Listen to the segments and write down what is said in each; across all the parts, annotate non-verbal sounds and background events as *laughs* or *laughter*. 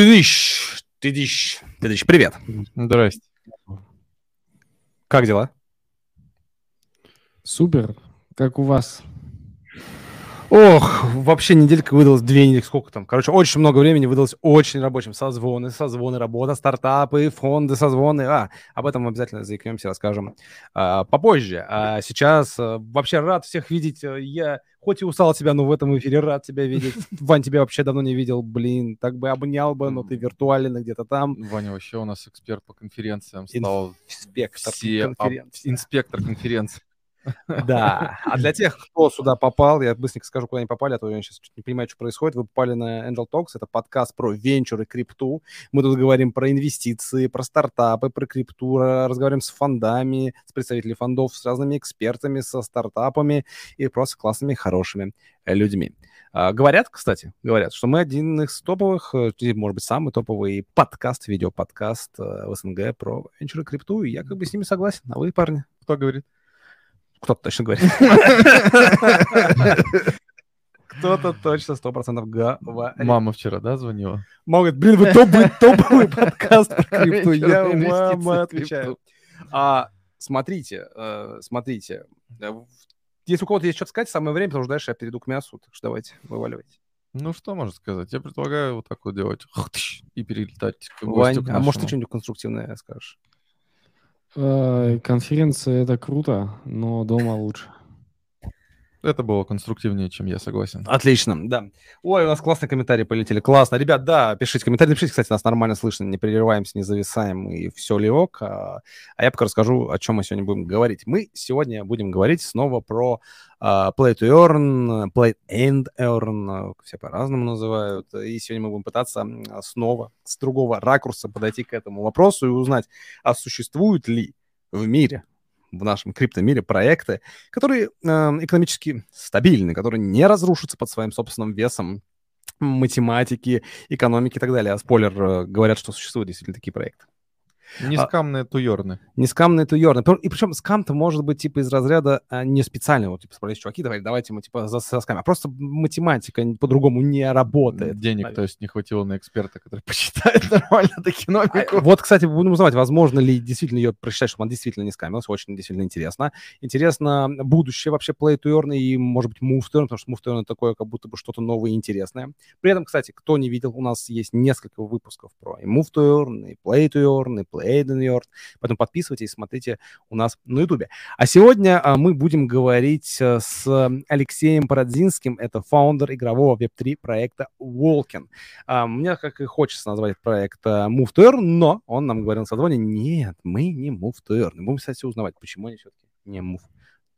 Тыдыщ, тыдыщ, тыдыщ, привет. Здрасте. Как дела? Супер. Как у вас? Ох, вообще неделька выдалась, две недели, сколько там? Короче, очень много времени выдалось очень рабочим. Созвоны, созвоны, работа, стартапы, фонды, созвоны. А, об этом обязательно заикнемся, расскажем а, попозже. А сейчас а, вообще рад всех видеть. Я хоть и устал от тебя, но в этом эфире рад тебя видеть. *laughs* Вань, тебя вообще давно не видел, блин. Так бы обнял бы, но ты виртуально где-то там. Ваня вообще у нас эксперт по конференциям стал. Инспектор все, конференции. Инспектор конференции. Да. А для тех, кто сюда попал, я быстренько скажу, куда они попали, а то я сейчас не понимаю, что происходит. Вы попали на Angel Talks, это подкаст про венчуры, крипту. Мы тут говорим про инвестиции, про стартапы, про крипту, разговариваем с фондами, с представителями фондов, с разными экспертами, со стартапами и просто классными, хорошими людьми. А, говорят, кстати, говорят, что мы один из топовых, э, может быть, самый топовый подкаст, видеоподкаст э, в СНГ про венчуры, крипту, и я как бы с ними согласен. А вы, парни, кто говорит? Кто-то точно говорит. Кто-то точно сто процентов говорит. Мама вчера, да, звонила? Могут, блин, вы топовый, топовый *laughs* подкаст про крипту. Я *laughs* мама отвечаю. А, смотрите, э, смотрите. Э, если у кого-то есть что-то сказать, самое время, потому что дальше я перейду к мясу. Так что давайте, вываливайте. Ну, что можно сказать? Я предлагаю вот так вот делать и перелетать к Вань, а может, ты что-нибудь конструктивное скажешь? Э, конференция это круто, но дома лучше. Это было конструктивнее, чем я согласен. Отлично, да. Ой, у нас классные комментарии полетели. Классно. Ребят, да, пишите комментарии. Напишите, кстати, нас нормально слышно, не прерываемся, не зависаем, и все ли ок. А, а я пока расскажу, о чем мы сегодня будем говорить. Мы сегодня будем говорить снова про uh, Play to Earn, Play and Earn, все по-разному называют. И сегодня мы будем пытаться снова с другого ракурса подойти к этому вопросу и узнать, а существуют ли в мире в нашем криптомире проекты, которые э, экономически стабильны, которые не разрушатся под своим собственным весом математики, экономики и так далее. А спойлер, э, говорят, что существуют действительно такие проекты. Нескамные а, туерны. Нескамные туерны. И причем скам-то может быть типа из разряда а, не специального. Типа спросить, чуваки, давайте, давайте мы типа за, за скам. А просто математика по-другому не работает. Денег, наверное. то есть не хватило на эксперта, который *laughs* посчитает *laughs* нормально экономику. А, вот, кстати, будем узнавать, возможно ли действительно ее прочитать, чтобы она действительно не скамилась. Очень действительно интересно. Интересно будущее вообще Play to Earn и, может быть, Move to Earn, потому что Move to Earn такое как будто бы что-то новое и интересное. При этом, кстати, кто не видел, у нас есть несколько выпусков про и Move to Earn, и Play to Earn, и Play Play New York. Поэтому подписывайтесь, смотрите у нас на YouTube. А сегодня а, мы будем говорить э, с Алексеем Парадзинским. Это фаундер игрового Web3 проекта Walkin. А, мне как и хочется назвать этот проект э, Move to Earn, но он нам говорил на созвоне, нет, мы не Move to Earn. Мы будем, кстати, узнавать, почему они все-таки не Move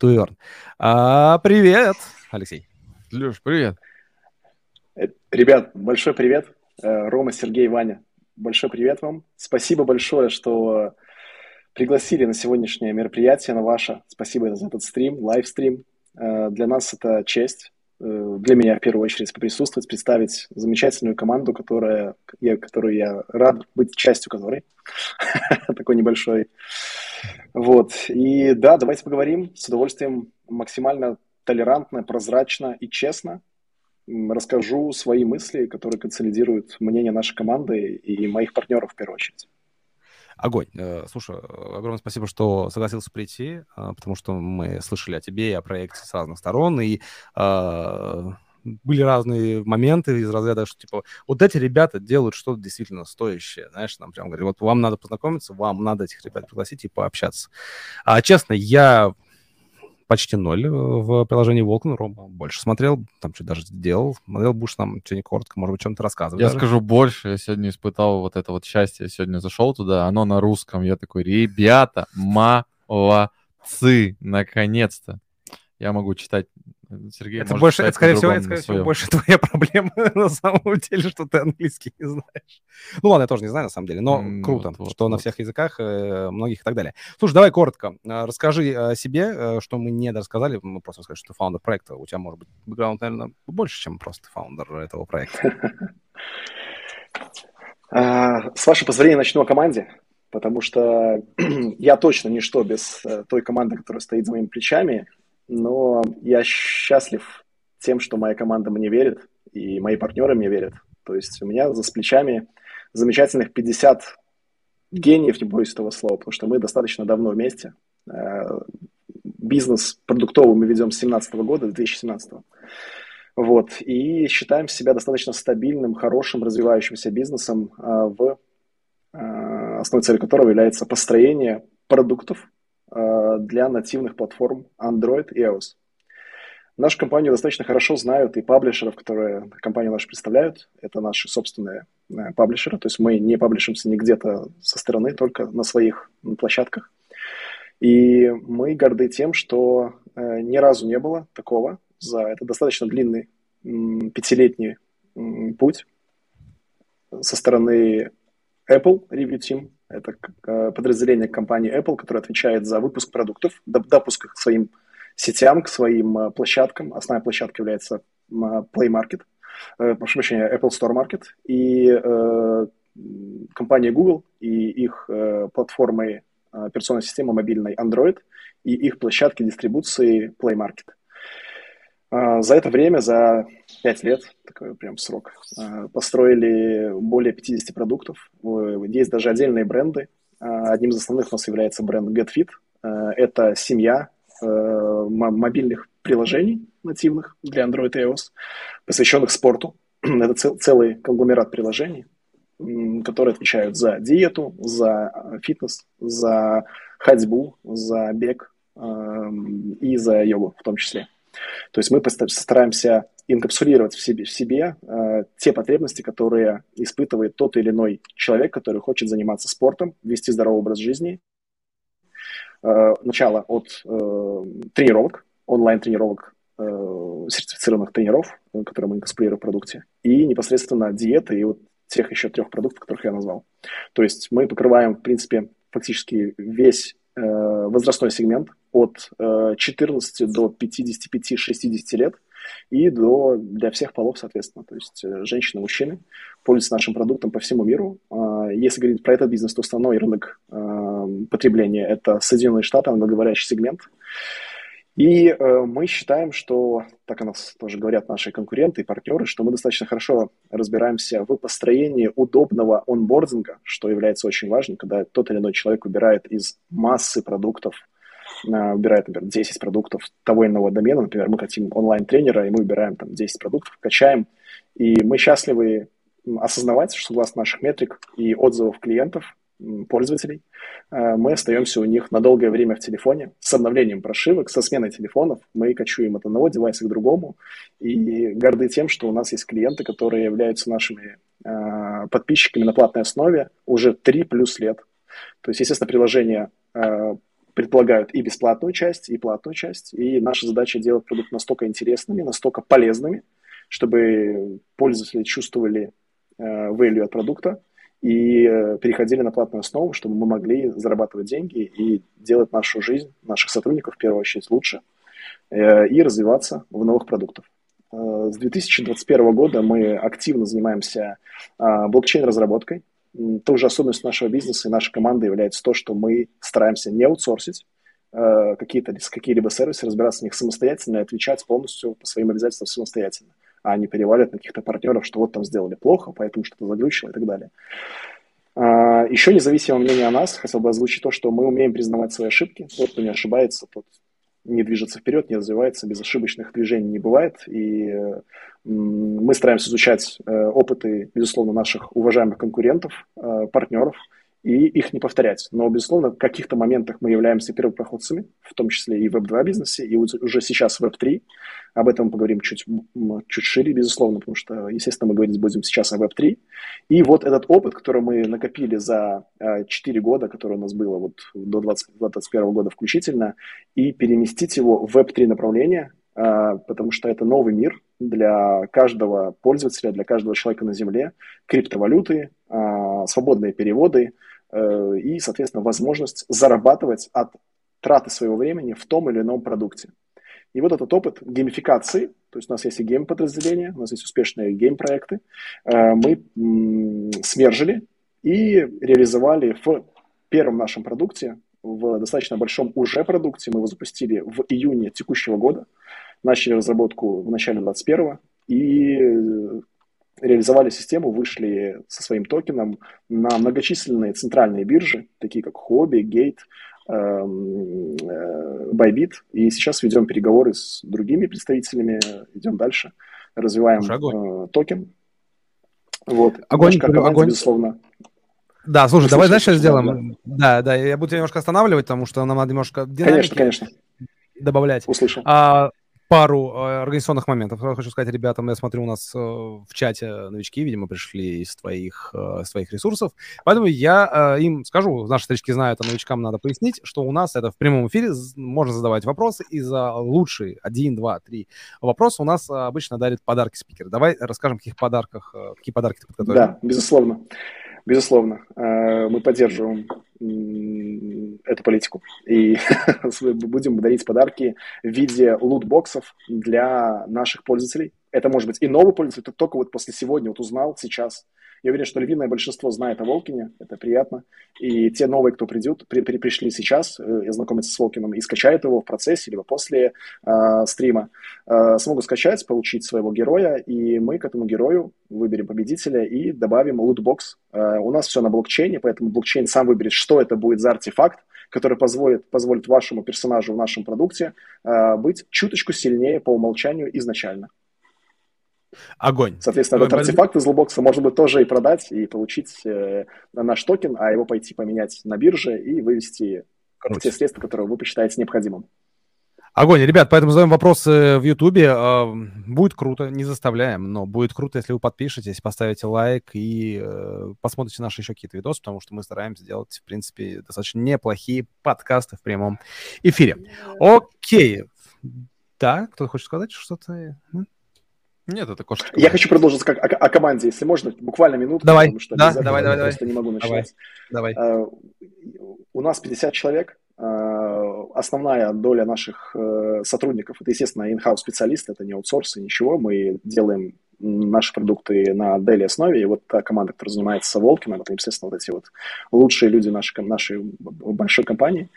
to Earn. А, привет, Алексей. Леш, привет. Э, ребят, большой привет. Рома, Сергей, Ваня большой привет вам. Спасибо большое, что пригласили на сегодняшнее мероприятие, на ваше. Спасибо за этот стрим, лайвстрим. Э, для нас это честь, э, для меня в первую очередь присутствовать, представить замечательную команду, которая, я, которую я рад быть частью которой. *laughs* Такой небольшой. Вот. И да, давайте поговорим с удовольствием максимально толерантно, прозрачно и честно расскажу свои мысли, которые консолидируют мнение нашей команды и моих партнеров в первую очередь. Огонь. Э, слушай, огромное спасибо, что согласился прийти, э, потому что мы слышали о тебе и о проекте с разных сторон, и э, были разные моменты из разряда, что типа вот эти ребята делают что-то действительно стоящее, знаешь, нам прям говорят, вот вам надо познакомиться, вам надо этих ребят пригласить и пообщаться. А честно, я почти ноль э, в приложении Волкан. Рома больше смотрел, там что даже сделал. Смотрел, будешь нам что-нибудь коротко, может быть, чем-то рассказывать. Я даже. скажу больше. Я сегодня испытал вот это вот счастье. Я сегодня зашел туда, оно на русском. Я такой, ребята, молодцы, наконец-то. Я могу читать Сергей, это больше, это, скорее всего, это, скорее всего, больше *laughs* твоя проблема на самом деле, что ты английский не знаешь. Ну ладно, я тоже не знаю на самом деле, но mm, круто, вот, что вот. на всех языках, э, многих и так далее. Слушай, давай коротко. Э, расскажи о себе, э, что мы не рассказали. Мы просто сказали, что ты фаундер проекта. У тебя, может быть, бэкграунд, наверное, больше, чем просто фаундер этого проекта. *laughs* А, с вашего позволения начну о команде, потому что *clears throat* я точно ничто без той команды, которая стоит за моими плечами но я счастлив тем, что моя команда мне верит, и мои партнеры мне верят. То есть у меня за плечами замечательных 50 гениев, не боюсь этого слова, потому что мы достаточно давно вместе. Э, бизнес продуктовый мы ведем с 2017 года, 2017. Вот, и считаем себя достаточно стабильным, хорошим, развивающимся бизнесом, э, в э, основной целью которого является построение продуктов для нативных платформ Android и iOS. Нашу компанию достаточно хорошо знают и паблишеров, которые компанию нашу представляют. Это наши собственные э, паблишеры. То есть мы не паблишимся не где-то со стороны, только на своих площадках. И мы горды тем, что э, ни разу не было такого за это достаточно длинный пятилетний путь со стороны Apple Review Team. Это э, подразделение компании Apple, которое отвечает за выпуск продуктов, допуск к своим сетям, к своим э, площадкам. Основная площадка является Play Market, э, прошу прощения, Apple Store Market, и э, компания Google и их э, платформы операционной системы мобильной Android и их площадки дистрибуции Play Market. Э, за это время, за 5 лет, такой прям срок, э, построили более 50 продуктов. Есть даже отдельные бренды. Одним из основных у нас является бренд GetFit. Это семья мобильных приложений нативных для Android и iOS, посвященных спорту. *clears throat* Это цел, целый конгломерат приложений, которые отвечают за диету, за фитнес, за ходьбу, за бег и за йогу в том числе. То есть мы стараемся инкапсулировать в себе, в себе э, те потребности, которые испытывает тот или иной человек, который хочет заниматься спортом, вести здоровый образ жизни Э, начало от э, тренировок, онлайн-тренировок, э, сертифицированных тренеров, которые мы инкаспулируем в продукте, и непосредственно диеты и вот тех еще трех продуктов, которых я назвал. То есть мы покрываем, в принципе, фактически весь возрастной сегмент от 14 до 55-60 лет и до, для всех полов, соответственно. То есть женщины, мужчины пользуются нашим продуктом по всему миру. Если говорить про этот бизнес, то основной рынок потребления. Это Соединенные Штаты, англоговорящий сегмент. И э, мы считаем, что, так о нас тоже говорят наши конкуренты и партнеры, что мы достаточно хорошо разбираемся в построении удобного онбординга, что является очень важным, когда тот или иной человек выбирает из массы продуктов, э, выбирает, например, 10 продуктов того иного домена, например, мы хотим онлайн-тренера, и мы выбираем там 10 продуктов, качаем, и мы счастливы осознавать, что согласно наших метрик и отзывов клиентов, пользователей, э, мы остаемся у них на долгое время в телефоне с обновлением прошивок, со сменой телефонов. Мы качуем от одного девайса к другому и горды тем, что у нас есть клиенты, которые являются нашими э, подписчиками на платной основе уже 3 плюс лет. То есть, естественно, приложения э, предполагают и бесплатную часть, и платную часть. И наша задача делать продукт настолько интересными, настолько полезными, чтобы пользователи чувствовали value от продукта, и э, переходили на платную основу, чтобы мы могли зарабатывать деньги и делать нашу жизнь, наших сотрудников в первую очередь лучше э, и развиваться в новых продуктах. Э, с 2021 года мы активно занимаемся блокчейн-разработкой. Тоже особенность нашего бизнеса и нашей команды является то, что мы стараемся не аутсорсить какие-то какие-либо сервисы, разбираться в них самостоятельно и отвечать полностью по своим обязательствам самостоятельно а они переваливают на каких-то партнеров, что вот там сделали плохо, поэтому что-то заглючило и так далее. А, еще независимое мнение о нас, хотел бы озвучить то, что мы умеем признавать свои ошибки. Тот, кто не ошибается, тот не движется вперед, не развивается, без ошибочных движений не бывает. И мы стараемся изучать э, опыты, безусловно, наших уважаемых конкурентов, э, партнеров, и их не повторять. Но, безусловно, в каких-то моментах мы являемся первопроходцами, в том числе и в Web2 бизнесе, и уже сейчас в Web3. Об этом мы поговорим чуть, чуть шире, безусловно, потому что, естественно, мы говорить будем сейчас о Web3. И вот этот опыт, который мы накопили за 4 а, года, который у нас было вот до 2021 года включительно, и переместить его в Web3 направление, а, потому что это новый мир для каждого пользователя, для каждого человека на Земле. Криптовалюты, а, свободные переводы – Э, и, соответственно, возможность зарабатывать от траты своего времени в том или ином продукте. И вот этот опыт геймификации, то есть у нас есть и гейм-подразделения, у нас есть успешные гейм-проекты, э, мы смержили и реализовали в первом нашем продукте, в достаточно большом уже продукте, мы его запустили в июне текущего года, начали разработку в начале 2021 и реализовали систему, вышли со своим токеном на многочисленные центральные биржи, такие как эм, э, Bybit, и сейчас ведем переговоры с другими представителями, идем дальше, развиваем э, токен. Вот. Огонь, команда, огонь. безусловно. Да, слушай, давай дальше сделаем. Да. да, да, я буду тебя немножко останавливать, потому что нам надо немножко Конечно, конечно. добавлять. Услышал. А, пару э, организационных моментов. Хочу сказать ребятам, я смотрю, у нас э, в чате новички, видимо, пришли из твоих, э, своих ресурсов. Поэтому я им скажу, наши старички знают, а новичкам надо пояснить, что у нас это в прямом эфире, можно задавать вопросы, и за лучшие один, два, три вопроса у нас обычно дарит подарки спикер. Давай расскажем, каких подарках, какие подарки ты подготовил. Да, безусловно. Безусловно, мы поддерживаем эту политику. И *laughs* будем дарить подарки в виде лутбоксов для наших пользователей. Это может быть и новый пользователь, кто только вот после сегодня вот узнал сейчас – я уверен, что львиное большинство знает о Волкине, это приятно. И те новые, кто придут, при, при, пришли сейчас э, знакомиться с Волкином и скачают его в процессе, либо после э, стрима, э, смогут скачать, получить своего героя, и мы к этому герою выберем победителя и добавим лутбокс. Э, у нас все на блокчейне, поэтому блокчейн сам выберет, что это будет за артефакт, который позволит, позволит вашему персонажу в нашем продукте э, быть чуточку сильнее по умолчанию изначально. Огонь. Соответственно, этот артефакт из лутбокса можно будет тоже и продать, и получить э, наш токен, а его пойти поменять на бирже и вывести те средства, которые вы посчитаете необходимым. Огонь, ребят, поэтому задаем вопросы в Ютубе. А, будет круто, не заставляем, но будет круто, если вы подпишетесь, поставите лайк и э, посмотрите наши еще какие-то видосы, потому что мы стараемся делать, в принципе, достаточно неплохие подкасты в прямом эфире. Окей. Да, кто хочет сказать что-то? Нет, это кошечка. Я хочу продолжить как, о, о команде, если можно, буквально минуту. Давай, потому что да, давай, давай, давай. не могу начинать. Давай, давай. Uh, у нас 50 человек. Основная доля наших uh, сотрудников, это, естественно, in-house специалисты, это не аутсорсы, ничего. Мы делаем наши продукты на daily основе, и вот та команда, которая занимается Волкином, это, естественно, вот эти вот лучшие люди нашей, нашей большой компании.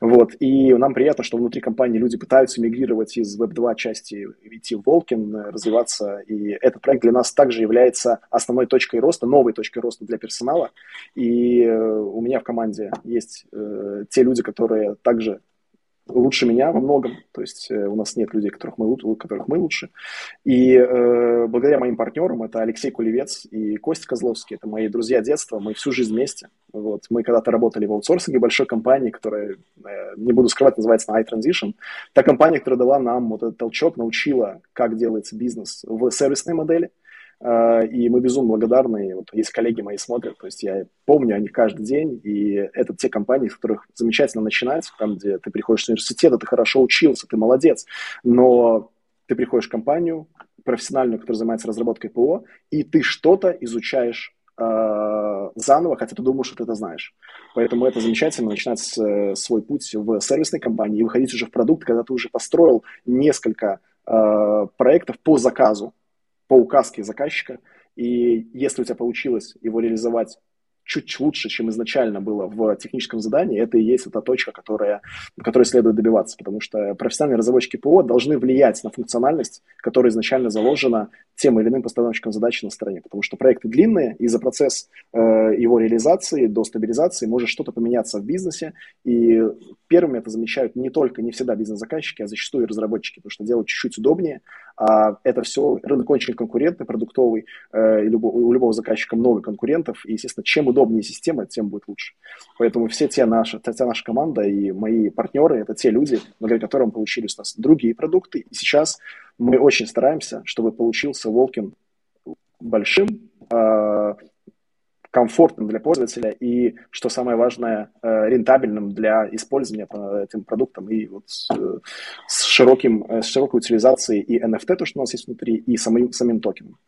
Вот. И нам приятно, что внутри компании люди пытаются мигрировать из Web2 части, идти в Волкин, развиваться, и этот проект для нас также является основной точкой роста, новой точкой роста для персонала. И э, у меня в команде есть э, те люди, которые также лучше меня во многом, то есть э, у нас нет людей, которых мы, которых мы лучше. И э, благодаря моим партнерам, это Алексей Кулевец и Костя Козловский, это мои друзья детства, мы всю жизнь вместе. Вот. Мы когда-то работали в аутсорсинге большой компании, которая, э, не буду скрывать, называется iTransition. Та компания, которая дала нам вот этот толчок, научила, как делается бизнес в сервисной модели – и мы безумно благодарны. Вот есть коллеги мои смотрят, то есть я помню о них каждый день, и это те компании, в которых замечательно начинается, там, где ты приходишь в университет, ты хорошо учился, ты молодец, но ты приходишь в компанию профессиональную, которая занимается разработкой ПО, и ты что-то изучаешь э, заново, хотя ты думаешь, что ты это знаешь. Поэтому это замечательно, начинать с, э, свой путь в сервисной компании и выходить уже в продукт, когда ты уже построил несколько э, проектов по заказу, по указке заказчика, и если у тебя получилось его реализовать чуть лучше, чем изначально было в техническом задании, это и есть эта точка, которая, которой следует добиваться, потому что профессиональные разработчики ПО должны влиять на функциональность, которая изначально заложена тем или иным постановщиком задачи на стороне, потому что проекты длинные, и за процесс э, его реализации до стабилизации может что-то поменяться в бизнесе, и первыми это замечают не только, не всегда бизнес-заказчики, а зачастую и разработчики, потому что делать чуть-чуть удобнее, а это все, рынок очень конкурентный, продуктовый, э, любого, у любого заказчика много конкурентов, и, естественно, чем удобнее система, тем будет лучше. Поэтому все те наши, вся наша команда и мои партнеры – это те люди, благодаря которым получились у нас другие продукты. И сейчас мы очень стараемся, чтобы получился Волкин большим, а, комфортным для пользователя и, что самое важное, э, рентабельным для использования этим продуктом и вот э, с, широким, э, с широкой утилизацией и NFT, то, что у нас есть внутри, и самим, самим токеном.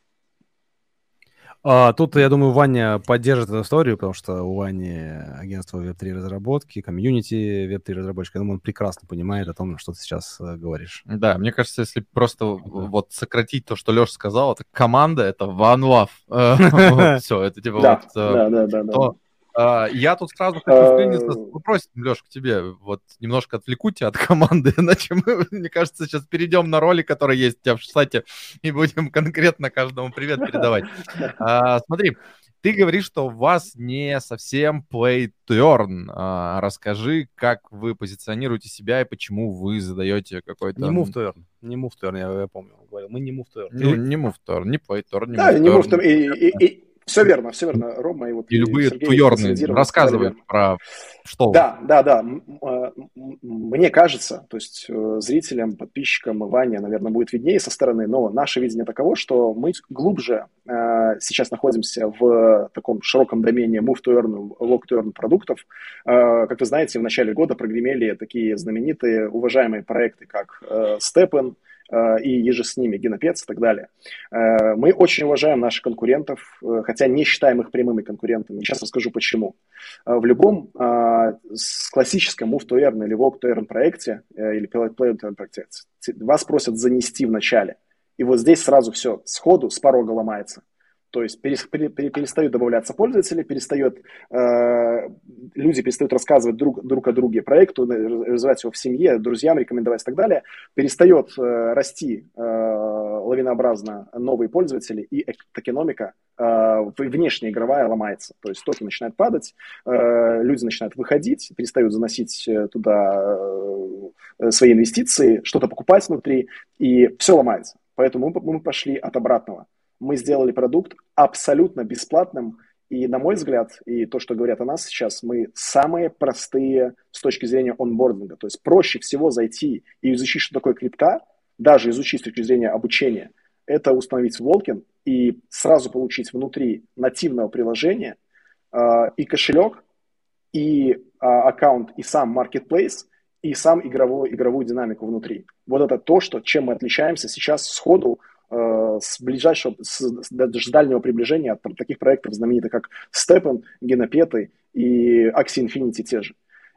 А, тут, я думаю, Ваня поддержит эту историю, потому что у Вани агентство Web3 разработки, комьюнити Web3 разработчика. Я думаю, он прекрасно понимает о том, что ты сейчас э, говоришь. Да, мне кажется, если просто да. вот сократить то, что Леша сказал, это команда, это one love. *laughs* Все, это типа вот... Э, А, я тут сразу хочу вклиниться с вопросом, Леш, к тебе. Вот немножко отвлеку тебя от команды, *laughs* иначе мы, мне кажется, сейчас перейдем на роли, которые есть у тебя в штате, и будем конкретно каждому привет передавать. А, смотри, ты говоришь, что у вас не совсем play to earn. А, расскажи, как вы позиционируете себя и почему вы задаете какой-то... Не move to earn. Не move to earn, я, я помню. Говорил. Мы не move to earn. Ну, не move to earn, не play to earn, не да, earn. не move to earn. И, и, и, все верно, все верно, Рома. И, вот, и, любые туерные рассказывают про что Да, да, да. Мне кажется, то есть э, зрителям, подписчикам Ваня, наверное, будет виднее со стороны, но наше видение таково, что мы глубже э, сейчас находимся в таком широком домене move to earn, log to earn продуктов. Э, как вы знаете, в начале года прогремели такие знаменитые, уважаемые проекты, как Steppen, Э, и еже с ними, Генопец и так далее. Э, мы очень уважаем наших конкурентов, э, хотя не считаем их прямыми конкурентами. Сейчас расскажу почему. В любом классическом Move to или Walk to проекте или Play to проекте вас просят занести в начале. И вот здесь сразу все сходу с порога ломается. То есть перестают добавляться пользователи, перестает, э, люди перестают рассказывать друг, друг о друге проекту, развивать его в семье, друзьям рекомендовать и так далее. Перестает э, расти э, лавинообразно новые пользователи, и экономика э, внешняя игровая ломается. То есть токен начинает падать, э, люди начинают выходить, перестают заносить э, туда э, свои инвестиции, что-то покупать внутри, и все ломается. Поэтому мы, мы пошли от обратного мы сделали продукт абсолютно бесплатным, и, на мой взгляд, и то, что говорят о нас сейчас, мы самые простые с точки зрения онбординга. То есть проще всего зайти и изучить, что такое крипта, даже изучить с точки зрения обучения, это установить Волкин и сразу получить внутри нативного приложения э, и кошелек, и э, аккаунт, и сам marketplace, и сам игровой, игровую динамику внутри. Вот это то, что, чем мы отличаемся сейчас сходу с ближайшего, с, даже дальнего приближения от таких проектов знаменитых, как Степан, Генопеты и Axie Infinity те же.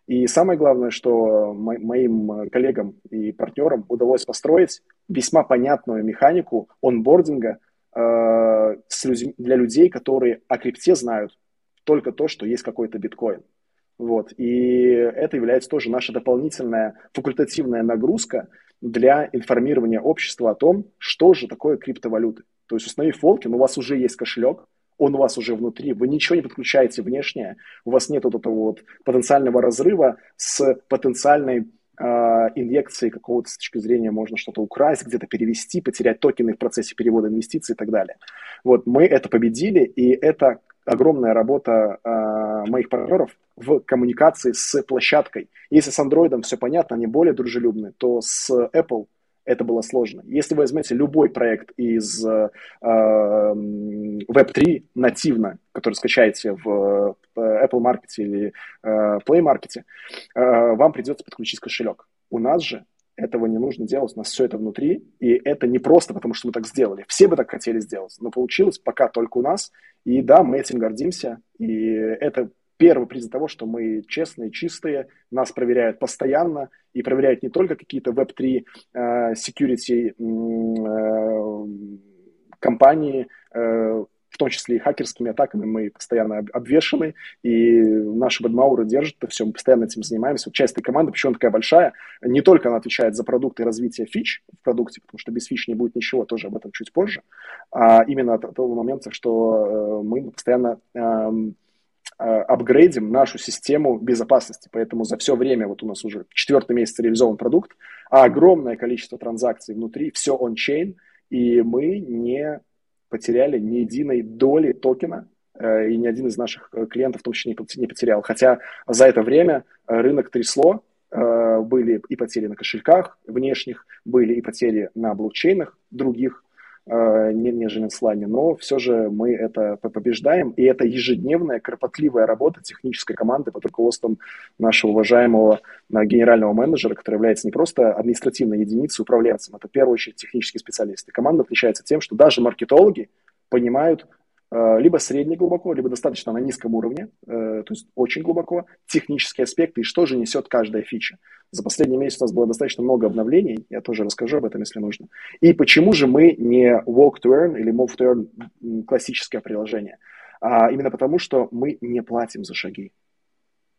И самое главное, что мо- моим коллегам и партнерам удалось построить весьма понятную механику онбординга э, с людь- для людей, которые о крипте знают только то, что есть какой-то биткоин. Вот. И это является тоже наша дополнительная факультативная нагрузка для информирования общества о том, что же такое криптовалюты. То есть установив Волкин, у вас уже есть кошелек, он у вас уже внутри, вы ничего не подключаете внешнее, у вас нет вот этого вот потенциального разрыва с потенциальной э, инъекцией какого-то с точки зрения можно что-то украсть, где-то перевести, потерять токены в процессе перевода инвестиций и так далее. Вот мы это победили, и это огромная работа э, моих партнеров в коммуникации с площадкой. Если с Android все понятно, они более дружелюбны, то с Apple это было сложно. Если вы возьмете любой проект из э, Web3 нативно, который скачаете в э, Apple Market или э, Play Market, э, вам придется подключить кошелек. У нас же этого не нужно делать, у нас все это внутри, и это не просто потому, что мы так сделали. Все бы так хотели сделать, но получилось пока только у нас, и да, мы этим гордимся, и это первый признак того, что мы честные, чистые, нас проверяют постоянно, и проверяют не только какие-то Web3 uh, security uh, компании, uh, в том числе и хакерскими атаками мы постоянно обвешаны, и наши бадмауры держат это все, мы постоянно этим занимаемся. Вот часть этой команды, почему она такая большая, не только она отвечает за продукты и развитие фич в продукте, потому что без фич не будет ничего, тоже об этом чуть позже, а именно от того момента, что э, мы постоянно эм, э, апгрейдим нашу систему безопасности. Поэтому за все время, вот у нас уже четвертый месяц реализован продукт, а огромное количество транзакций внутри, все он-чейн, и мы не потеряли ни единой доли токена, э, и ни один из наших э, клиентов в том числе не потерял. Хотя за это время э, рынок трясло, были и потери на кошельках внешних, были и потери на блокчейнах других, нежели на слане, но все же мы это побеждаем, и это ежедневная кропотливая работа технической команды под руководством нашего уважаемого генерального менеджера, который является не просто административной единицей, управленцем, это в первую очередь технический специалист. И команда отличается тем, что даже маркетологи понимают э, либо средне глубоко, либо достаточно на низком уровне, э, то есть очень глубоко, технические аспекты и что же несет каждая фича. За последний месяц у нас было достаточно много обновлений, я тоже расскажу об этом, если нужно. И почему же мы не Walk to Earn или Move to Earn классическое приложение? А именно потому, что мы не платим за шаги.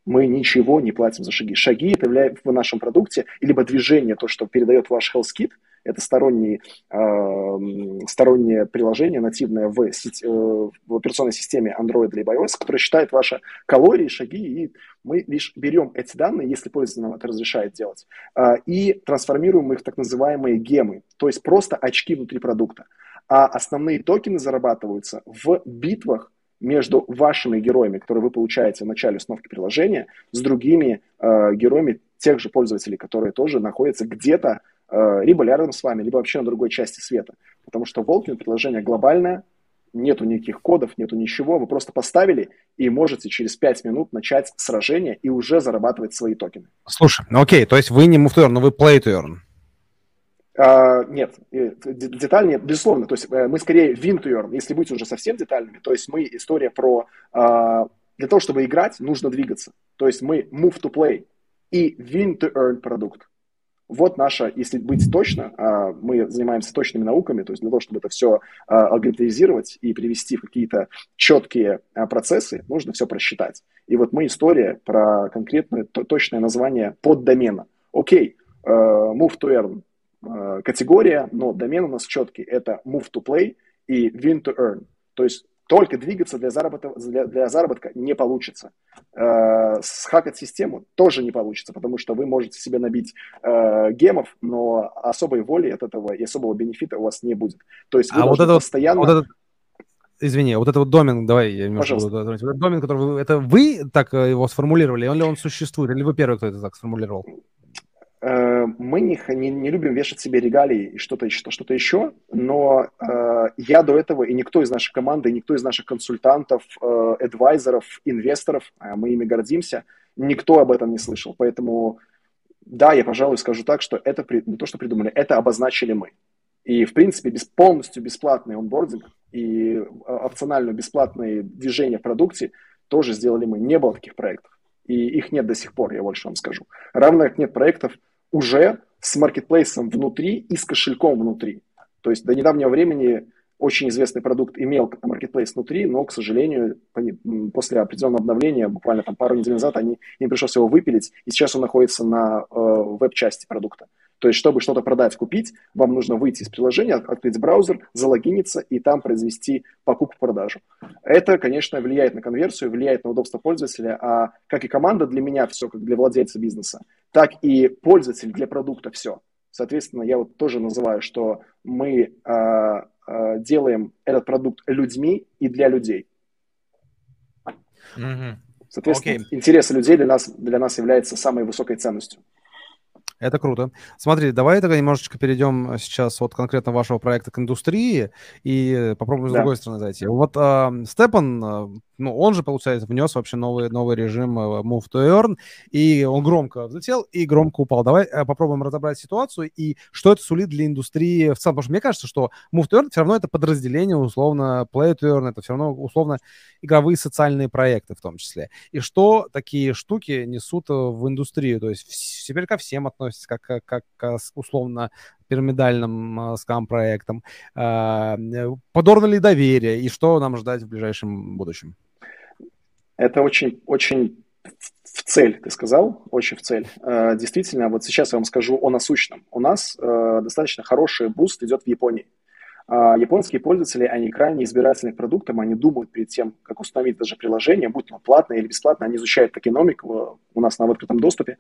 Мы ничего не платим за шаги. Шаги это в нашем продукте, либо движение, то, что передает ваш HealthKit, это сторонний, э, стороннее приложение, нативное в, сеть, э, в операционной системе Android либо iOS, которое считает ваши калории, шаги, и мы лишь берем эти данные, если пользователь нам это разрешает делать, э, и трансформируем их в так называемые гемы, то есть просто очки внутри продукта. А основные токены зарабатываются в битвах между вашими героями, которые вы получаете в начале установки приложения, с другими э, героями тех же пользователей, которые тоже находятся где-то либо рядом с вами, либо вообще на другой части света. Потому что Волкин приложение глобальное, нету никаких кодов, нету ничего, вы просто поставили и можете через 5 минут начать сражение и уже зарабатывать свои токены. Слушай, ну окей, то есть вы не move to earn, но вы play to earn. Uh, нет, деталь нет, безусловно. То есть uh, мы скорее win to earn, если быть уже совсем детальными. То есть мы история про... Uh, для того, чтобы играть, нужно двигаться. То есть мы move to play и win to earn продукт. Вот наша, если быть точно, мы занимаемся точными науками, то есть для того, чтобы это все алгоритмизировать и привести в какие-то четкие процессы, нужно все просчитать. И вот мы история про конкретное точное название поддомена. Окей, move to earn категория, но домен у нас четкий. Это move to play и win to earn. То есть только двигаться для заработка, для, для заработка не получится. Э, схакать систему тоже не получится, потому что вы можете себе набить э, гемов, но особой воли от этого и особого бенефита у вас не будет. То есть вы а вот это постоянно... Вот этот... Извини, вот это вот домен, давай я немножко Пожалуйста. буду... Вот домен, который вы, это вы так э, его сформулировали, или он существует, или вы первый, кто это так сформулировал? Э, мы не, не, не любим вешать себе регалии и что-то что, еще, но э, я до этого и никто из нашей команды, и никто из наших консультантов, э, адвайзеров, инвесторов, э, мы ими гордимся, никто об этом не слышал. Поэтому да, я, пожалуй, скажу так, что это при, не то, что придумали, это обозначили мы. И, в принципе, без, полностью бесплатный онбординг и э, опционально бесплатные движения в продукте тоже сделали мы. Не было таких проектов. И их нет до сих пор, я больше вам скажу. Равно как нет проектов, уже с маркетплейсом внутри и с кошельком внутри. То есть до недавнего времени очень известный продукт имел маркетплейс внутри, но, к сожалению, после определенного обновления, буквально там пару недель назад, они, им пришлось его выпилить, и сейчас он находится на э, веб-части продукта. То есть, чтобы что-то продать, купить, вам нужно выйти из приложения, открыть браузер, залогиниться и там произвести покупку-продажу. Это, конечно, влияет на конверсию, влияет на удобство пользователя, а как и команда для меня все, как для владельца бизнеса, так и пользователь для продукта все. Соответственно, я вот тоже называю, что мы э, э, делаем этот продукт людьми и для людей. Mm-hmm. Соответственно, okay. интересы людей для нас, для нас является самой высокой ценностью. Это круто. Смотри, давай тогда немножечко перейдем сейчас от конкретно вашего проекта к индустрии и попробуем да. с другой стороны зайти. Вот э, Степан, э, ну, он же, получается, внес вообще новый, новый режим э, Move to Earn, и он громко взлетел и громко упал. Давай э, попробуем разобрать ситуацию и что это сулит для индустрии в целом. Потому что мне кажется, что Move to Earn все равно это подразделение, условно, Play to Earn, это все равно, условно, игровые социальные проекты в том числе. И что такие штуки несут в индустрию? То есть теперь ко всем относятся относится как, как, как к условно пирамидальным э, скам-проектам? Э, подорвано ли доверие? И что нам ждать в ближайшем будущем? Это очень, очень в цель, ты сказал, очень в цель. Э, действительно, вот сейчас я вам скажу о насущном. У нас достаточно хороший буст идет в Японии. А, японские пользователи, они крайне избирательны к продуктам, они думают перед тем, как установить даже приложение, будь оно платное или бесплатное, они изучают токеномику у нас на открытом доступе.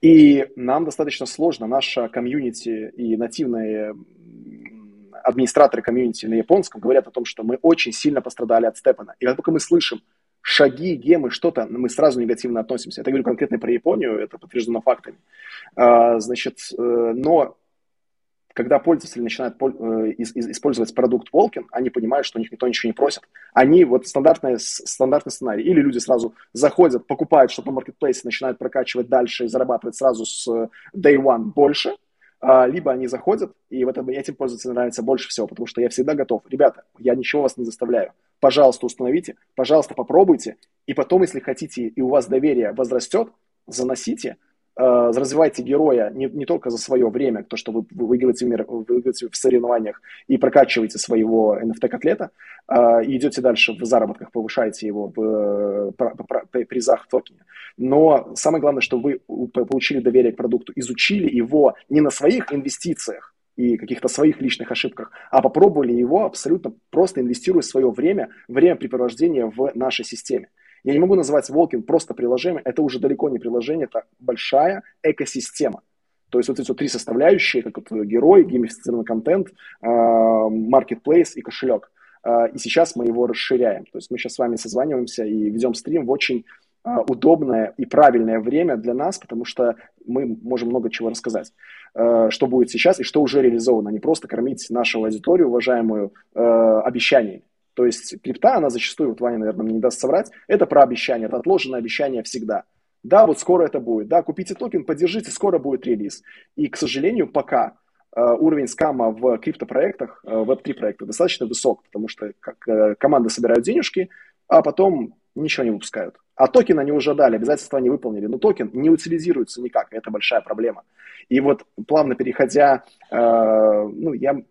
И нам достаточно сложно, наша комьюнити и нативные администраторы комьюнити на японском говорят о том, что мы очень сильно пострадали от Степана. И как только мы слышим шаги, гемы, что-то, мы сразу негативно относимся. Это говорю конкретно про Японию, это подтверждено фактами. А, значит, э, но когда пользователи начинают э, использовать продукт Волкин, они понимают, что у них никто ничего не просит. Они, вот стандартный, стандартный сценарий. Или люди сразу заходят, покупают что-то на маркетплейсе, начинают прокачивать дальше и зарабатывать сразу с day one больше, а, либо они заходят, и в этом, этим пользователям нравится больше всего, потому что я всегда готов. Ребята, я ничего вас не заставляю. Пожалуйста, установите, пожалуйста, попробуйте, и потом, если хотите, и у вас доверие возрастет, заносите – э, развиваете героя не, не только за свое время, то, что вы, вы выигрываете, в мир, выигрываете в соревнованиях и прокачиваете своего NFT-котлета, э, идете дальше в заработках, повышаете его в, в призах в токене. Но самое главное, что вы получили доверие к продукту, изучили его не на своих инвестициях, и каких-то своих личных ошибках, а попробовали его абсолютно просто инвестируя свое время, времяпрепровождение в нашей системе. Я не могу называть Волкин просто приложением, это уже далеко не приложение, это большая экосистема. То есть вот эти вот три составляющие, как вот герой, геймифицированный контент, маркетплейс и кошелек. А, и сейчас мы его расширяем. То есть мы сейчас с вами созваниваемся и ведем стрим в очень а, удобное и правильное время для нас, потому что мы можем много чего рассказать. А, что будет сейчас и что уже реализовано. Не просто кормить нашу аудиторию, уважаемую, обещаниями. То есть крипта, она зачастую, вот Ваня, наверное, мне не даст соврать, это про обещание, это отложенное обещание всегда. Да, вот скоро это будет. Да, купите токен, поддержите, скоро будет релиз. И, к сожалению, пока э, уровень скама в криптопроектах, э, Web3 проектах достаточно высок, потому что как, э, команды собирают денежки, а потом ничего не выпускают. А токен они уже дали, обязательства не выполнили, но токен не утилизируется никак, это большая проблема. И вот плавно переходя, э, ну, я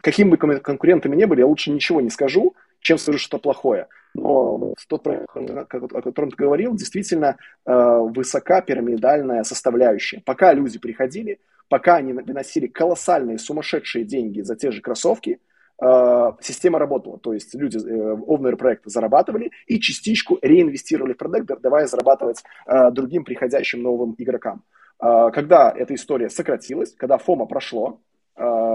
каким бы конкурентами не были, я лучше ничего не скажу, чем скажу что-то плохое. Но тот проект, о котором ты говорил, действительно э, высока пирамидальная составляющая. Пока люди приходили, пока они выносили колоссальные сумасшедшие деньги за те же кроссовки, э, система работала. То есть люди э, овнеры проекта зарабатывали и частичку реинвестировали в проект, давая зарабатывать э, другим приходящим новым игрокам. Э, когда эта история сократилась, когда фома прошло,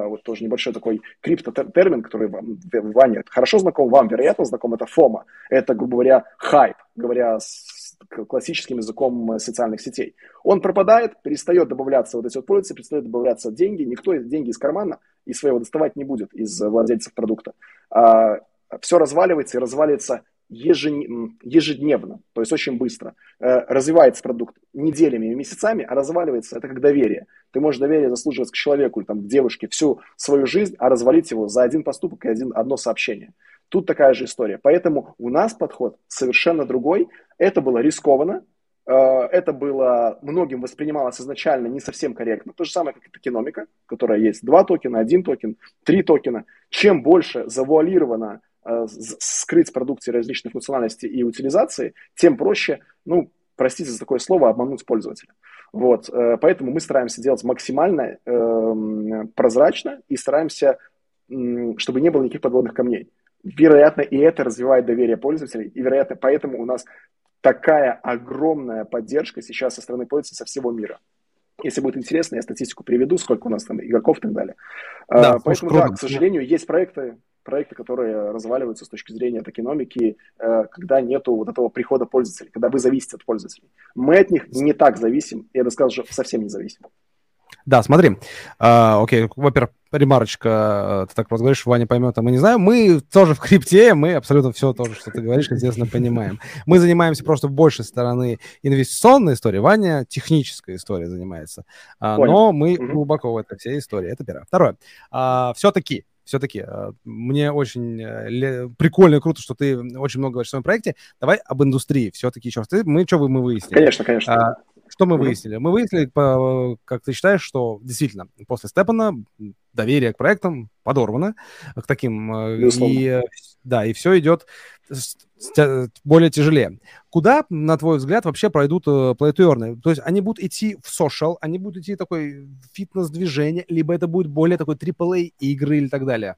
вот тоже небольшой такой криптотермин, который вам, Ваня хорошо знаком, вам, вероятно, знаком, это фома. Это, грубо говоря, хайп, говоря с классическим языком э, социальных сетей. Он пропадает, перестает добавляться вот эти вот пользователи, перестает добавляться деньги, никто деньги из кармана и своего доставать не будет из владельцев продукта. А, все разваливается и разваливается ежедневно, то есть очень быстро. Э, развивается продукт неделями и месяцами, а разваливается это как доверие. Ты можешь доверие заслуживать к человеку или там, к девушке всю свою жизнь, а развалить его за один поступок и один, одно сообщение. Тут такая же история. Поэтому у нас подход совершенно другой. Это было рискованно, э, это было многим воспринималось изначально не совсем корректно. То же самое, как и токеномика, которая есть два токена, один токен, три токена. Чем больше завуалировано Э, скрыть продукции различных функциональностей и утилизации, тем проще, ну, простите за такое слово, обмануть пользователя. Вот, э, поэтому мы стараемся делать максимально э, прозрачно и стараемся, э, чтобы не было никаких подводных камней. Вероятно, и это развивает доверие пользователей, и, вероятно, поэтому у нас такая огромная поддержка сейчас со стороны пользователей со всего мира. Если будет интересно, я статистику приведу, сколько у нас там игроков и так далее. Да, а, Поэтому, да, к сожалению, есть проекты, проекты, которые разваливаются с точки зрения экономики, э, когда нету вот этого прихода пользователей, когда вы зависите от пользователей. Мы от них не так зависим, я бы сказал, что совсем не зависим. Да, смотри. Uh, окей, во-первых, ремарочка, ты так просто говоришь, Ваня поймет, а мы не знаем. Мы тоже в крипте, мы абсолютно все то, что ты говоришь, естественно, понимаем. Мы занимаемся просто большей стороны инвестиционной историей, Ваня технической историей занимается. Uh, но мы глубоко в этой всей истории. Это первое. Второе. Uh, все-таки все-таки э, мне очень э, прикольно и круто, что ты очень много говоришь в своем проекте. Давай об индустрии. Все-таки еще раз. Ты, мы что вы мы выяснили? Конечно, конечно. А, что мы выяснили? Мы выяснили, как ты считаешь, что действительно после Степана доверие к проектам подорвано, к таким, э, Безусловно. и да, и все идет более тяжелее. Куда, на твой взгляд, вообще пройдут э, плейтерны? То есть они будут идти в social, они будут идти такой фитнес-движение, либо это будет более такой AAA игры или так далее?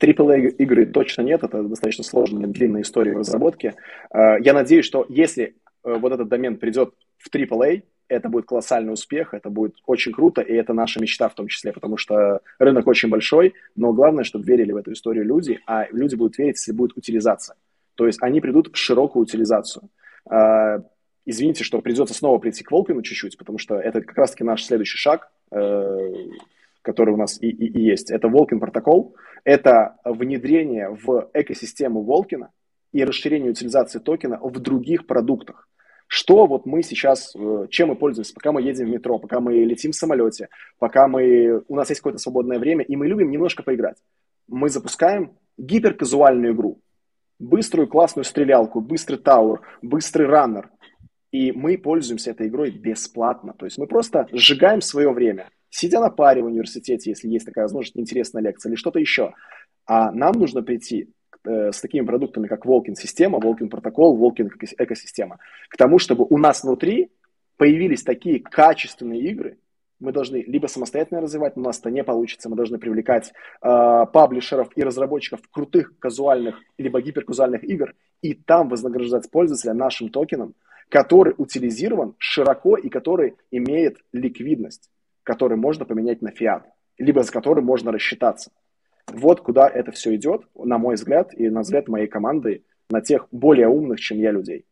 AAA игры точно нет, это достаточно сложная, длинная история разработки. Э, я надеюсь, что если э, вот этот домен придет в AAA, это будет колоссальный успех, это будет очень круто, и это наша мечта в том числе, потому что рынок очень большой, но главное, чтобы верили в эту историю люди, а люди будут верить, если будет утилизация. То есть они придут в широкую утилизацию. А, извините, что придется снова прийти к Волкину чуть-чуть, потому что это как раз-таки наш следующий шаг, э, который у нас и, и, и есть. Это Волкин протокол, это внедрение в экосистему Волкина и расширение утилизации токена в других продуктах. Что вот мы сейчас, э, чем мы пользуемся, пока мы едем в метро, пока мы летим в самолете, пока мы, у нас есть какое-то свободное время, и мы любим немножко поиграть. Мы запускаем гиперказуальную игру. Быструю классную стрелялку, быстрый тауэр, быстрый раннер. И мы пользуемся этой игрой бесплатно. То есть мы просто сжигаем свое время, сидя на паре в университете, если есть такая возможность, интересная лекция или что-то еще. А нам нужно прийти с такими продуктами, как Волкин система, Волкин протокол, Волкин экосистема, к тому, чтобы у нас внутри появились такие качественные игры, мы должны либо самостоятельно развивать, но у нас это не получится, мы должны привлекать э, паблишеров и разработчиков крутых казуальных либо гиперказуальных игр, и там вознаграждать пользователя нашим токеном, который утилизирован широко и который имеет ликвидность, который можно поменять на фиат, либо с которым можно рассчитаться. Вот куда это все идет, на мой взгляд, и на взгляд моей команды, на тех более умных, чем я, людей.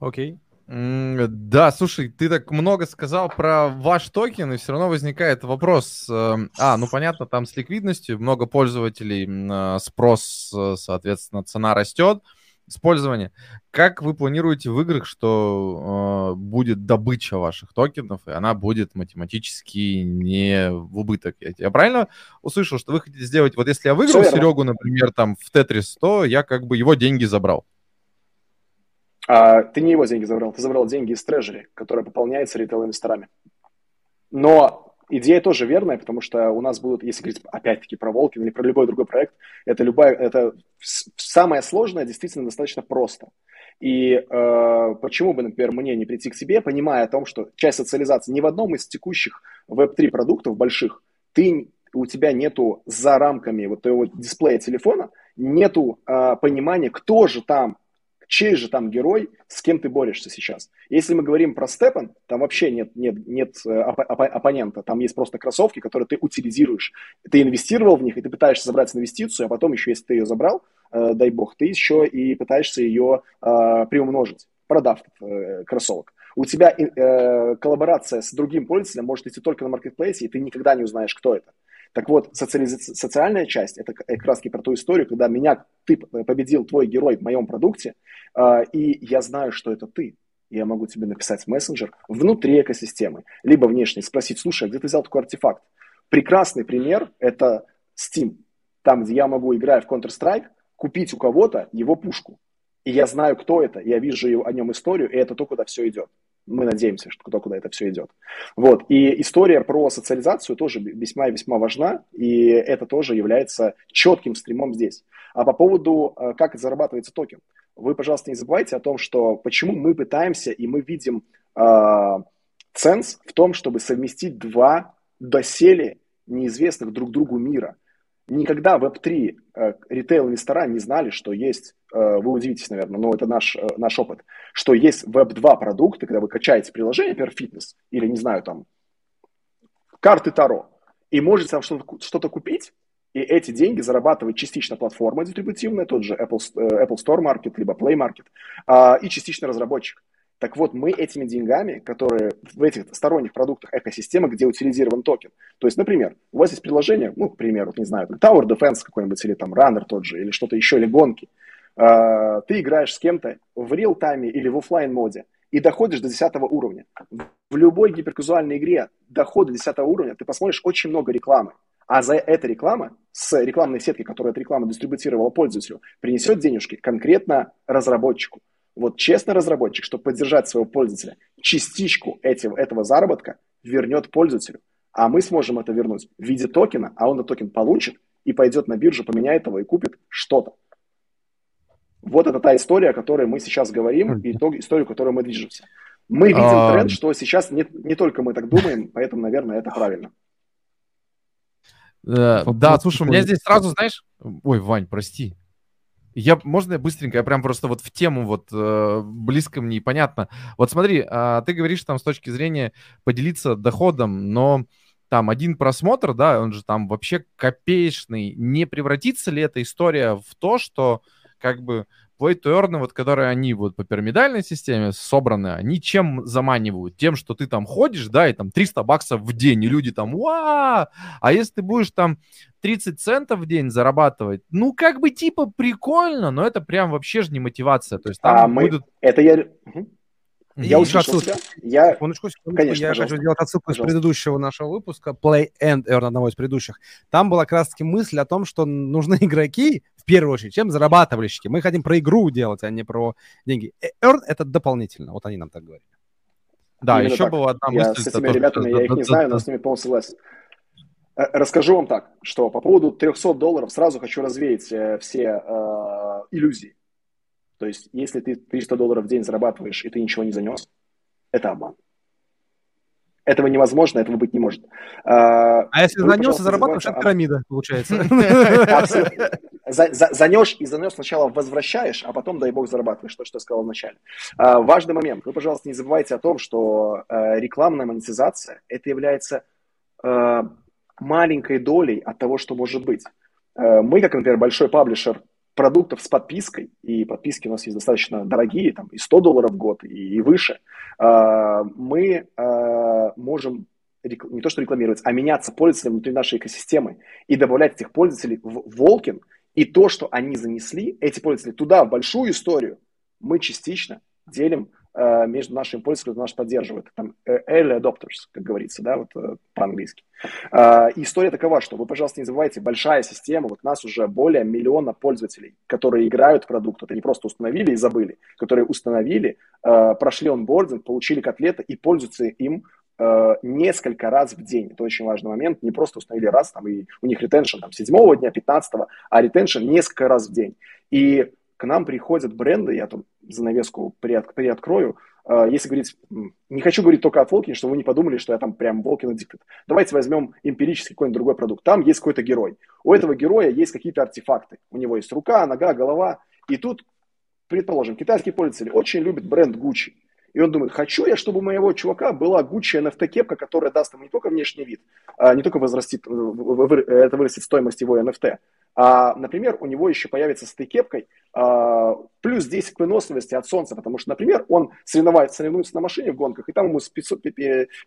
Окей. Okay. Да, слушай, ты так много сказал про ваш токен, и все равно возникает вопрос. Эм, а, ну понятно, там с ликвидностью много пользователей, э, спрос, э, соответственно, цена растет, использование. Как вы планируете в играх, что э, будет добыча ваших токенов, и она будет математически не в убыток? Я, я правильно услышал, что вы хотите сделать, вот если я выиграл Серегу, например, там в Тетрис, то я как бы его деньги забрал. А, ты не его деньги забрал, ты забрал деньги из трежери, которая пополняется ритейл-инвесторами. Но идея тоже верная, потому что у нас будут, если говорить опять-таки про Волкин или про любой другой проект, это любая, это самое сложное действительно достаточно просто. И э, почему бы, например, мне не прийти к тебе, понимая о том, что часть социализации ни в одном из текущих Web3 продуктов больших, ты, у тебя нету за рамками вот твоего дисплея телефона, нету э, понимания, кто же там чей же там герой, с кем ты борешься сейчас. Если мы говорим про Степан, там вообще нет, нет, нет э, оп- оп- оппонента, там есть просто кроссовки, которые ты утилизируешь. Ты инвестировал в них, и ты пытаешься забрать инвестицию, а потом еще, если ты ее забрал, э, дай бог, ты еще и пытаешься ее э, приумножить, продав э, кроссовок. У тебя э, коллаборация с другим пользователем может идти только на маркетплейсе, и ты никогда не узнаешь, кто это. Так вот, социализ... социальная часть, это как раз про ту историю, когда меня, ты победил, твой герой в моем продукте, э, и я знаю, что это ты. Я могу тебе написать мессенджер внутри экосистемы, либо внешне спросить, слушай, а где ты взял такой артефакт? Прекрасный пример – это Steam, там, где я могу, играя в Counter-Strike, купить у кого-то его пушку. И я знаю, кто это, я вижу о нем историю, и это то, куда все идет мы надеемся, что куда, куда это все идет. Вот. И история про социализацию тоже весьма и весьма важна, и это тоже является четким стримом здесь. А по поводу, э, как зарабатывается токен, вы, пожалуйста, не забывайте о том, что почему мы пытаемся и мы видим э, в том, чтобы совместить два доселе неизвестных друг другу мира – Никогда Web3 э, ритейл-инвестора не знали, что есть, вы удивитесь, наверное, но это наш, э, наш опыт, что есть Web2 продукты, когда вы качаете приложение, например, фитнес, или, не знаю, там, карты Таро, и можете там что-то, что-то купить, и эти деньги зарабатывает частично платформа дистрибутивная, тот же Apple, Apple Store Market, либо Play Market, а, и частично разработчик. Так вот, мы этими деньгами, которые в этих сторонних продуктах экосистемы, где утилизирован токен, то есть, например, у вас есть приложение, ну, к примеру, не знаю, Tower Defense какой-нибудь, или там Runner тот же, или что-то еще, или гонки, ты играешь с кем-то в реал-тайме или в офлайн моде и доходишь до 10 уровня. В любой гиперказуальной игре доход до 10 уровня ты посмотришь очень много рекламы. А за эта реклама с рекламной сетки, которая эту рекламу дистрибутировала пользователю, принесет денежки конкретно разработчику. Вот честный разработчик, чтобы поддержать своего пользователя, частичку этим, этого заработка вернет пользователю. А мы сможем это вернуть в виде токена, а он этот токен получит и пойдет на биржу, поменяет его и купит что-то. Вот это та история, о которой мы сейчас говорим, и то, историю, в которой мы движемся. Мы видим а... тренд, что сейчас не, не только мы так думаем, поэтому, наверное, это правильно. Да, да, слушай, у меня здесь сразу, знаешь... Ой, Вань, прости. Я, можно я быстренько, я прям просто вот в тему вот э, близко мне и понятно. Вот смотри, э, ты говоришь там с точки зрения поделиться доходом, но там один просмотр, да, он же там вообще копеечный. Не превратится ли эта история в то, что как бы play to earn, вот, которые они вот по пирамидальной системе собраны, они чем заманивают? Тем, что ты там ходишь, да, и там 300 баксов в день, и люди там, уа! А если ты будешь там 30 центов в день зарабатывать, ну, как бы типа прикольно, но это прям вообще же не мотивация. То есть там а мы... будут... Это я... Я услышал себя. Я... Секундочку, секундочку. Конечно, я пожалуйста. хочу сделать отсылку пожалуйста. из предыдущего нашего выпуска, Play and Earn, одного из предыдущих. Там была как раз-таки мысль о том, что нужны *laughs* игроки, в первую очередь, чем зарабатывальщики. Мы хотим про игру делать, а не про деньги. Э, earn — это дополнительно, вот они нам так говорили. Да, Именно еще так. была одна мысль. Я с этими ребятами, я их не знаю, но с ними полностью согласен. Э, расскажу вам так, что по поводу 300 долларов сразу хочу развеять э, все э, иллюзии. То есть, если ты 300 долларов в день зарабатываешь, и ты ничего не занес, это обман. Этого невозможно, этого быть не может. А, а если Вы, занес и зарабатываешь, это пирамида, получается. *laughs* Занешь и занес сначала возвращаешь, а потом, дай бог, зарабатываешь, то, что я сказал вначале. А, важный момент. Вы, пожалуйста, не забывайте о том, что э, рекламная монетизация – это является э, маленькой долей от того, что может быть. Э, мы, как, например, большой паблишер продуктов с подпиской, и подписки у нас есть достаточно дорогие, там и 100 долларов в год, и, выше, э, мы э, можем не то что рекламировать, а меняться пользователям внутри нашей экосистемы и добавлять этих пользователей в Волкин, и то, что они занесли, эти пользователи туда, в большую историю, мы частично делим между нашими пользователями, нас поддерживает. Там э, early adopters, как говорится, да, вот э, по-английски. История такова, что вы, пожалуйста, не забывайте, большая система, вот у нас уже более миллиона пользователей, которые играют в продукт, это не просто установили и забыли, которые установили, прошли онбординг, получили котлеты и пользуются им несколько раз в день. Это очень важный момент. Не просто установили раз, там, и у них ретеншн там, седьмого дня, 15 а ретеншн несколько раз в день. И к нам приходят бренды, я там занавеску приот, приоткрою, а, если говорить, не хочу говорить только о Волкине, чтобы вы не подумали, что я там прям Волкина диктат. Давайте возьмем эмпирический какой-нибудь другой продукт. Там есть какой-то герой. У этого героя есть какие-то артефакты. У него есть рука, нога, голова. И тут, предположим, китайские пользователи очень любят бренд Gucci. И он думает, хочу я, чтобы у моего чувака была Gucci NFT-кепка, которая даст ему не только внешний вид, а не только возрастит, это вырастет стоимость его NFT, а, например, у него еще появится с этой кепкой а, плюс 10 к выносливости от солнца, потому что, например, он соревнуется, соревнуется на машине в гонках, и там ему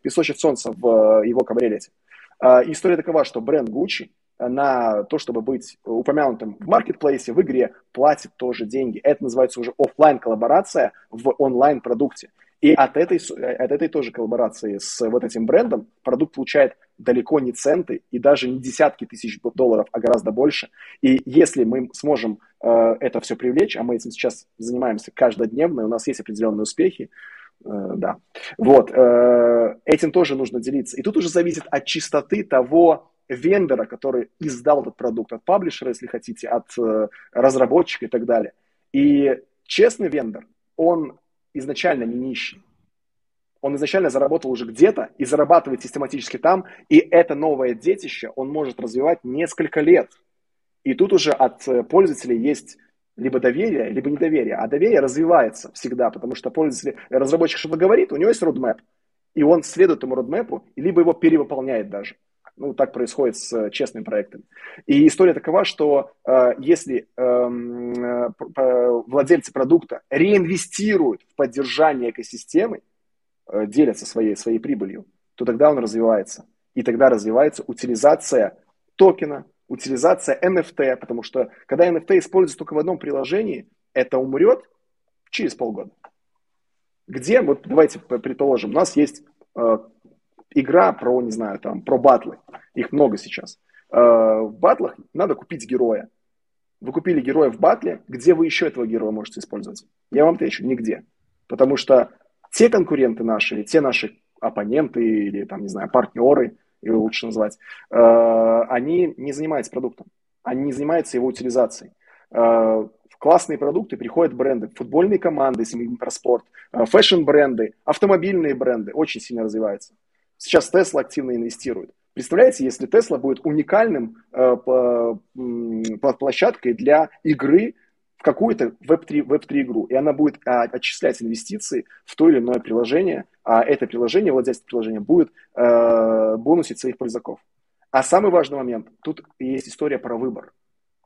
песочит солнце в его кабриолете. А, история такова, что бренд Gucci на то, чтобы быть упомянутым в маркетплейсе, в игре, платит тоже деньги. Это называется уже офлайн коллаборация в онлайн-продукте. И от этой, от этой тоже коллаборации с вот этим брендом продукт получает далеко не центы и даже не десятки тысяч долларов, а гораздо больше. И если мы сможем э, это все привлечь, а мы этим сейчас занимаемся каждодневно, и у нас есть определенные успехи, э, да, вот, э, этим тоже нужно делиться. И тут уже зависит от чистоты того вендора, который издал этот продукт, от паблишера, если хотите, от э, разработчика и так далее. И честный вендор, он изначально не нищий. Он изначально заработал уже где-то и зарабатывает систематически там, и это новое детище он может развивать несколько лет. И тут уже от э, пользователей есть либо доверие, либо недоверие. А доверие развивается всегда, потому что пользователь, разработчик что-то говорит, у него есть roadmap, и он следует этому roadmap, либо его перевыполняет даже. Ну, так происходит с э, честными проектами. И история такова, что э, если э, э, владельцы продукта реинвестируют в поддержание экосистемы, э, делятся своей, своей прибылью, то тогда он развивается. И тогда развивается утилизация токена, утилизация NFT, потому что когда NFT используется только в одном приложении, это умрет через полгода. Где, вот давайте предположим, у нас есть э, игра про, не знаю, там, про батлы. Их много сейчас. Э, в батлах надо купить героя. Вы купили героя в батле, где вы еще этого героя можете использовать? Я вам отвечу, нигде. Потому что те конкуренты наши, или те наши оппоненты, или, там, не знаю, партнеры, его лучше назвать, э, они не занимаются продуктом. Они не занимаются его утилизацией. Э, в классные продукты приходят бренды, футбольные команды, если мы про спорт, фэшн-бренды, автомобильные бренды очень сильно развиваются. Сейчас Tesla активно инвестирует. Представляете, если Tesla будет уникальным э, площадкой для игры в какую-то Web3, Web3 игру, и она будет а, отчислять инвестиции в то или иное приложение, а это приложение, владелец приложения будет э, бонусить своих пользаков. А самый важный момент, тут есть история про выбор.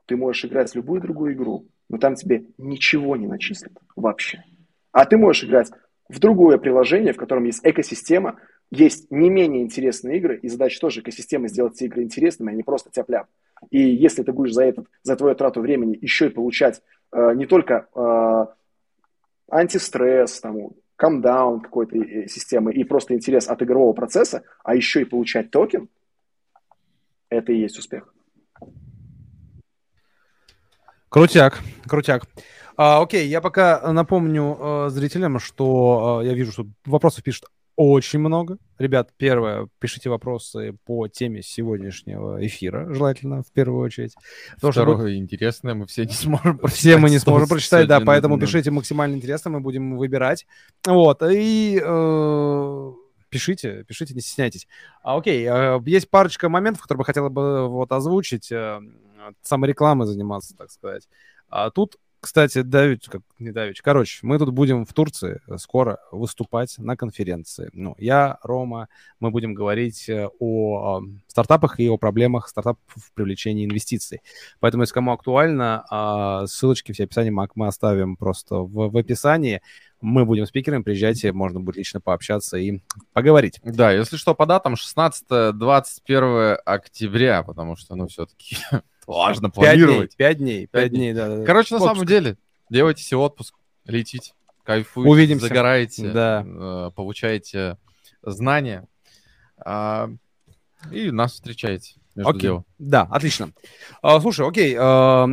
Ты можешь играть в любую другую игру, но там тебе ничего не начислят вообще. А ты можешь играть в другое приложение, в котором есть экосистема, есть не менее интересные игры, и задача тоже экосистемы сделать эти игры интересными, а не просто тяп И если ты будешь за, этот, за твою трату времени еще и получать э, не только э, антистресс, там, камдаун какой-то э, системы и просто интерес от игрового процесса, а еще и получать токен, это и есть успех. Крутяк, крутяк. А, окей, я пока напомню э, зрителям, что э, я вижу, что вопросов пишут очень много. Ребят, первое, пишите вопросы по теме сегодняшнего эфира, желательно, в первую очередь. Потому Второе, что интересное, мы все не сможем прочитать. Все мы не сможем прочитать, да, поэтому пишите максимально интересно, мы будем выбирать. Вот, и... Э, пишите, пишите, не стесняйтесь. А, окей, э, есть парочка моментов, которые бы хотела бы вот озвучить, э, саморекламой заниматься, так сказать. А тут кстати, Давич, как не Давич, короче, мы тут будем в Турции скоро выступать на конференции. Ну, я, Рома, мы будем говорить э, о стартапах и о проблемах стартапов в привлечении инвестиций. Поэтому, если кому актуально, а, ссылочки все описания мы оставим просто в, в описании. Мы будем спикерами, приезжайте, можно будет лично пообщаться и поговорить. Да, если что, по датам 16-21 октября, потому что, ну, все-таки *laughs* Важно планировать. Пять дней, пять дней, да. Короче, на самом деле, делайте себе отпуск, летите, кайфуйте, Увидимся. загораете, да. э, получаете знания а, и нас встречаете между окей. делом. Да, отлично. А, слушай, окей, а,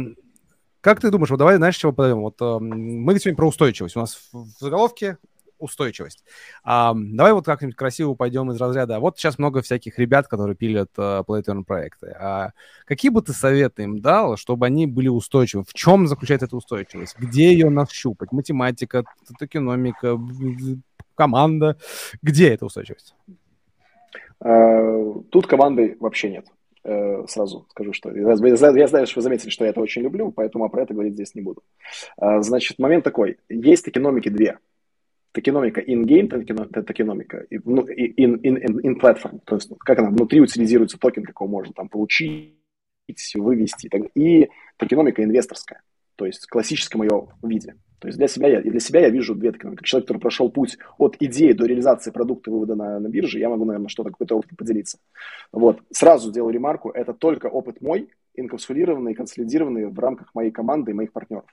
как ты думаешь, вот давай, знаешь, чего подаем? Вот а, мы сегодня про устойчивость. У нас в заголовке устойчивость. А, давай вот как-нибудь красиво пойдем из разряда. Вот сейчас много всяких ребят, которые пилят uh, Play проекты. А какие бы ты советы им дал, чтобы они были устойчивы? В чем заключается эта устойчивость? Где ее нащупать? Математика, токеномика, команда. Где эта устойчивость? А, тут команды вообще нет э, сразу скажу, что я, знаю, что вы заметили, что я это очень люблю, поэтому про это говорить здесь не буду. Значит, момент такой. Есть экономики две токеномика in-game токеномика, ну, in, in, in, in platform, то есть как она внутри утилизируется токен, как его можно там получить, вывести, и токеномика инвесторская, то есть в классическом ее виде. То есть для себя я, для себя я вижу две токеномики. Как человек, который прошел путь от идеи до реализации продукта вывода на, на бирже, я могу, наверное, что-то, какой-то опыт поделиться. Вот. Сразу сделаю ремарку, это только опыт мой, инкапсулированный, консолидированный в рамках моей команды и моих партнеров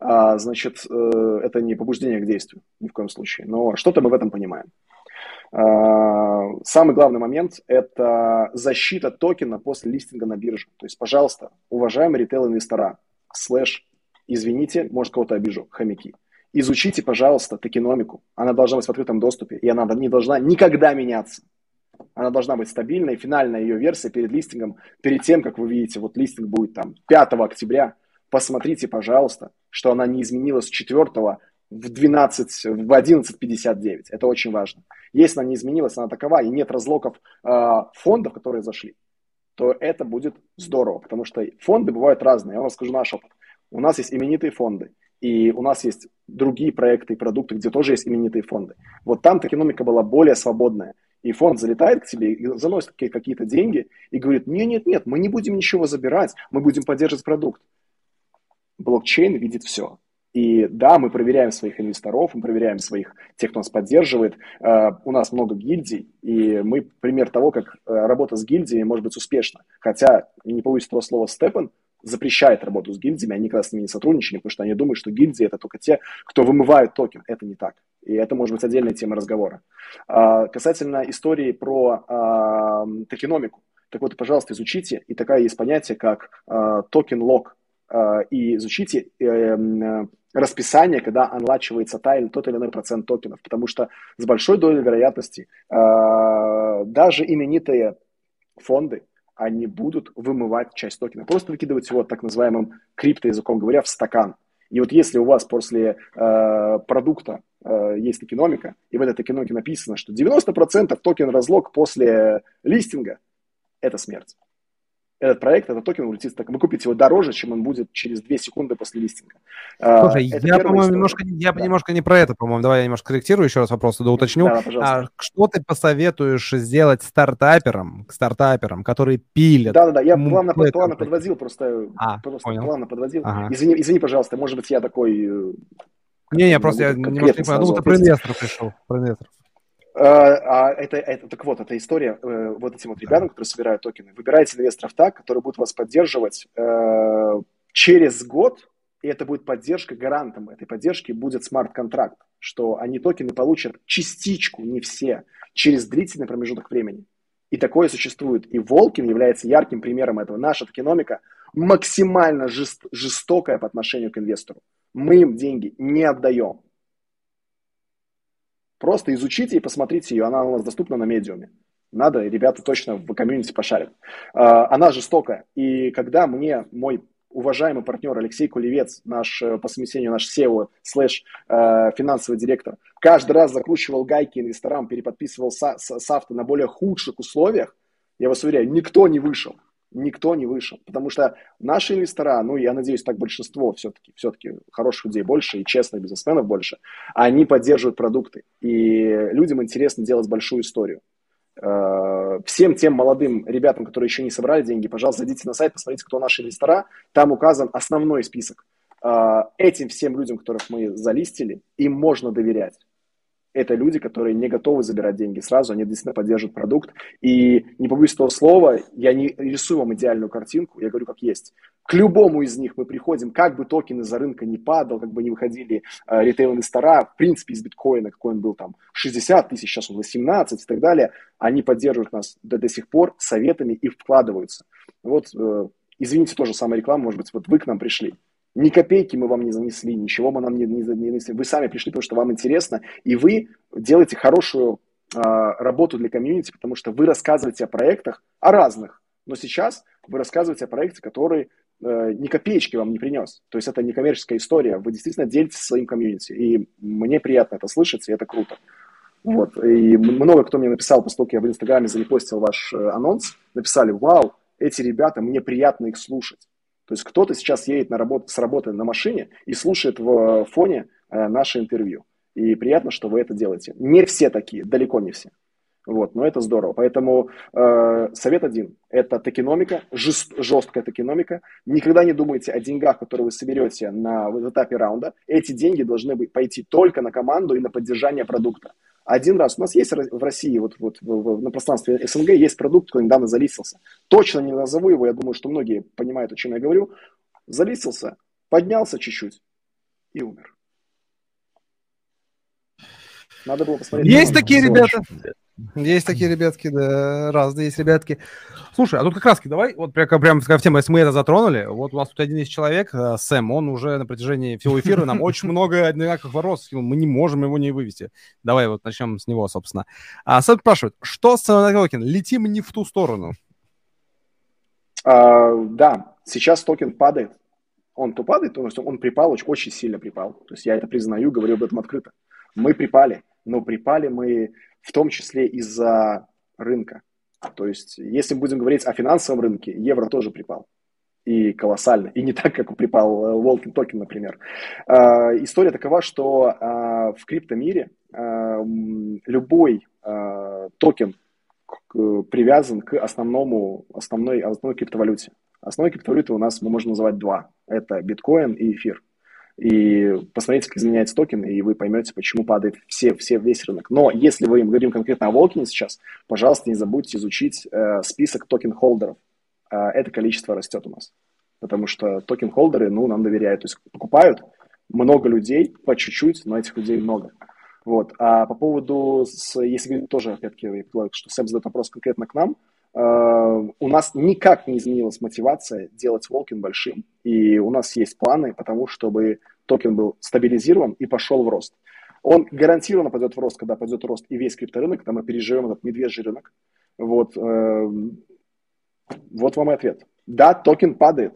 значит, э, это не побуждение к действию ни в коем случае. Но что-то мы в этом понимаем. А, самый главный момент – это защита токена после листинга на бирже. То есть, пожалуйста, уважаемые ритейл-инвестора, слэш, извините, может, кого-то обижу, хомяки, изучите, пожалуйста, токеномику. Она должна быть в открытом доступе, и она не должна никогда меняться. Она должна быть стабильной, финальная ее версия перед листингом, перед тем, как вы видите, вот листинг будет там 5 октября – посмотрите, пожалуйста, что она не изменилась с 4 в 12, в 11.59. Это очень важно. Если она не изменилась, она такова, и нет разлоков э, фондов, которые зашли, то это будет здорово, потому что фонды бывают разные. Я вам расскажу наш опыт. У нас есть именитые фонды, и у нас есть другие проекты и продукты, где тоже есть именитые фонды. Вот там экономика была более свободная. И фонд залетает к тебе и заносит какие-то деньги и говорит, нет-нет-нет, мы не будем ничего забирать, мы будем поддерживать продукт блокчейн видит все. И да, мы проверяем своих инвесторов, мы проверяем своих, тех, кто нас поддерживает. Uh, у нас много гильдий, и мы пример того, как uh, работа с гильдиями может быть успешна. Хотя, не побоюсь этого слова, Степан запрещает работу с гильдиями, они никогда с ними не сотрудничали, потому что они думают, что гильдии это только те, кто вымывают токен. Это не так. И это может быть отдельная тема разговора. Э, касательно истории про токеномику. Так вот, пожалуйста, изучите. И такая есть понятие, как token lock Э, и изучите э, расписание, когда анлочивается та или тот или иной процент токенов, потому что с большой долей вероятности э, даже именитые фонды, они будут вымывать часть токена, просто выкидывать его так называемым криптоязыком говоря в стакан. И вот если у вас после э, продукта э, есть токеномика, и в этой токеномике написано, что 90% токен разлок после листинга, это смерть этот проект, этот токен улетит так. Вы купите его дороже, чем он будет через 2 секунды после листинга. А, Слушай, это я, по-моему, немножко, я да. немножко не про это, по-моему. Давай я немножко корректирую еще раз вопрос, да уточню. Да, а, что ты посоветуешь сделать стартаперам, стартаперам, которые пилят? Да-да-да, я плавно, плавно подводил, просто, а, просто понял. плавно подводил. Ага. Извини, извини, пожалуйста, может быть, я такой... Э, Не-не, просто я немножко не понял. Думал, ты про инвесторов пришел, про инвесторов. А, а это, это, так вот, эта история э, вот этим вот ребятам, которые собирают токены. Выбирайте инвесторов так, которые будут вас поддерживать э, через год, и это будет поддержка, гарантом этой поддержки будет смарт-контракт, что они токены получат частичку, не все, через длительный промежуток времени. И такое существует. И Walken является ярким примером этого. Наша токеномика максимально жест, жестокая по отношению к инвестору. Мы им деньги не отдаем. Просто изучите и посмотрите ее. Она у нас доступна на Medium е. Надо, ребята точно в комьюнити пошарят. А, она жестокая. И когда мне мой уважаемый партнер Алексей Кулевец, наш э, по совмещению наш CEO slash э, финансовый директор, каждый раз закручивал гайки инвесторам, переподписывал с, с, SAFT на более худших условиях, я вас уверяю, никто не вышел. Никто не вышел. Потому что наши инвестора, ну, я надеюсь, так большинство все-таки, все-таки хороших людей больше и честных бизнесменов больше, они поддерживают продукты. И людям интересно делать большую историю. Э, всем тем молодым ребятам, которые еще не собрали деньги, пожалуйста, зайдите на сайт, посмотрите, кто наши инвестора. Там указан основной список. Э, этим всем людям, которых мы залистили, им можно доверять это люди, которые не готовы забирать деньги сразу, они действительно поддерживают продукт. И не побоюсь этого слова, я не рисую вам идеальную картинку, я говорю как есть. К любому из них мы приходим, как бы токен из-за рынка не падал, как бы не выходили э, ритейл-инвестора, в принципе, из биткоина, какой он был там 60 тысяч, сейчас он 18 и так далее, они поддерживают нас до, до сих пор советами и вкладываются. Вот, э, извините, тоже самая реклама, может быть, вот вы к нам пришли. Ни копейки мы вам не занесли, ничего мы нам не, не, не занесли. Вы сами пришли, потому что вам интересно, и вы делаете хорошую э, работу для комьюнити, потому что вы рассказываете о проектах, о разных. Но сейчас вы рассказываете о проекте, который э, ни копеечки вам не принес. То есть это не коммерческая история. Вы действительно делитесь своим комьюнити. И мне приятно это слышать, и это круто. Вот. И много кто мне написал, как я в Инстаграме залипостил ваш э, анонс, написали, вау, эти ребята, мне приятно их слушать. То есть кто-то сейчас едет на работу, с работы на машине и слушает в фоне э, наше интервью. И приятно, что вы это делаете. Не все такие, далеко не все. Вот, но это здорово. Поэтому э, совет один – это токеномика, жест, жесткая токеномика. Никогда не думайте о деньгах, которые вы соберете на, этапе раунда. Эти деньги должны быть, пойти только на команду и на поддержание продукта один раз. У нас есть в России, вот, вот в, в, на пространстве СНГ есть продукт, который недавно залистился. Точно не назову его, я думаю, что многие понимают, о чем я говорю. Залистился, поднялся чуть-чуть и умер. Надо было посмотреть. Есть такие ребята. Есть такие ребятки, да, разные есть ребятки. Слушай, а тут как раз давай, вот прям, прям в тему, если мы это затронули, вот у нас тут один из человек, э, Сэм, он уже на протяжении всего эфира нам очень много одинаковых вопросов, мы не можем его не вывести. Давай вот начнем с него, собственно. А Сэм спрашивает, что с токен? Летим не в ту сторону. А, да, сейчас токен падает. Он то падает, то он припал, очень сильно припал. То есть я это признаю, говорю об этом открыто. Мы припали, но припали мы в том числе из-за рынка. То есть, если будем говорить о финансовом рынке, евро тоже припал. И колоссально. И не так, как припал Walken токен, например. Э, история такова, что э, в криптомире э, любой э, токен к, привязан к основному, основной, основной криптовалюте. Основной криптовалюты у нас мы можем называть два. Это биткоин и эфир и посмотрите, как изменяется токен, и вы поймете, почему падает все, все, весь рынок. Но если мы говорим конкретно о Walken е сейчас, пожалуйста, не забудьте изучить э, список токен-холдеров. Э, это количество растет у нас. Потому что токен-холдеры, ну, нам доверяют. То есть покупают много людей, по чуть-чуть, но этих людей много. Вот. А по поводу, с, если тоже, опять-таки, что Сэм задает вопрос конкретно к нам, у нас никак не изменилась мотивация делать Walken большим. И у нас есть планы потому, чтобы токен был стабилизирован и пошел в рост. Он гарантированно пойдет в рост, когда пойдет рост и весь крипторынок, когда мы переживем этот медвежий рынок. Вот, э, вот вам и ответ. Да, токен падает.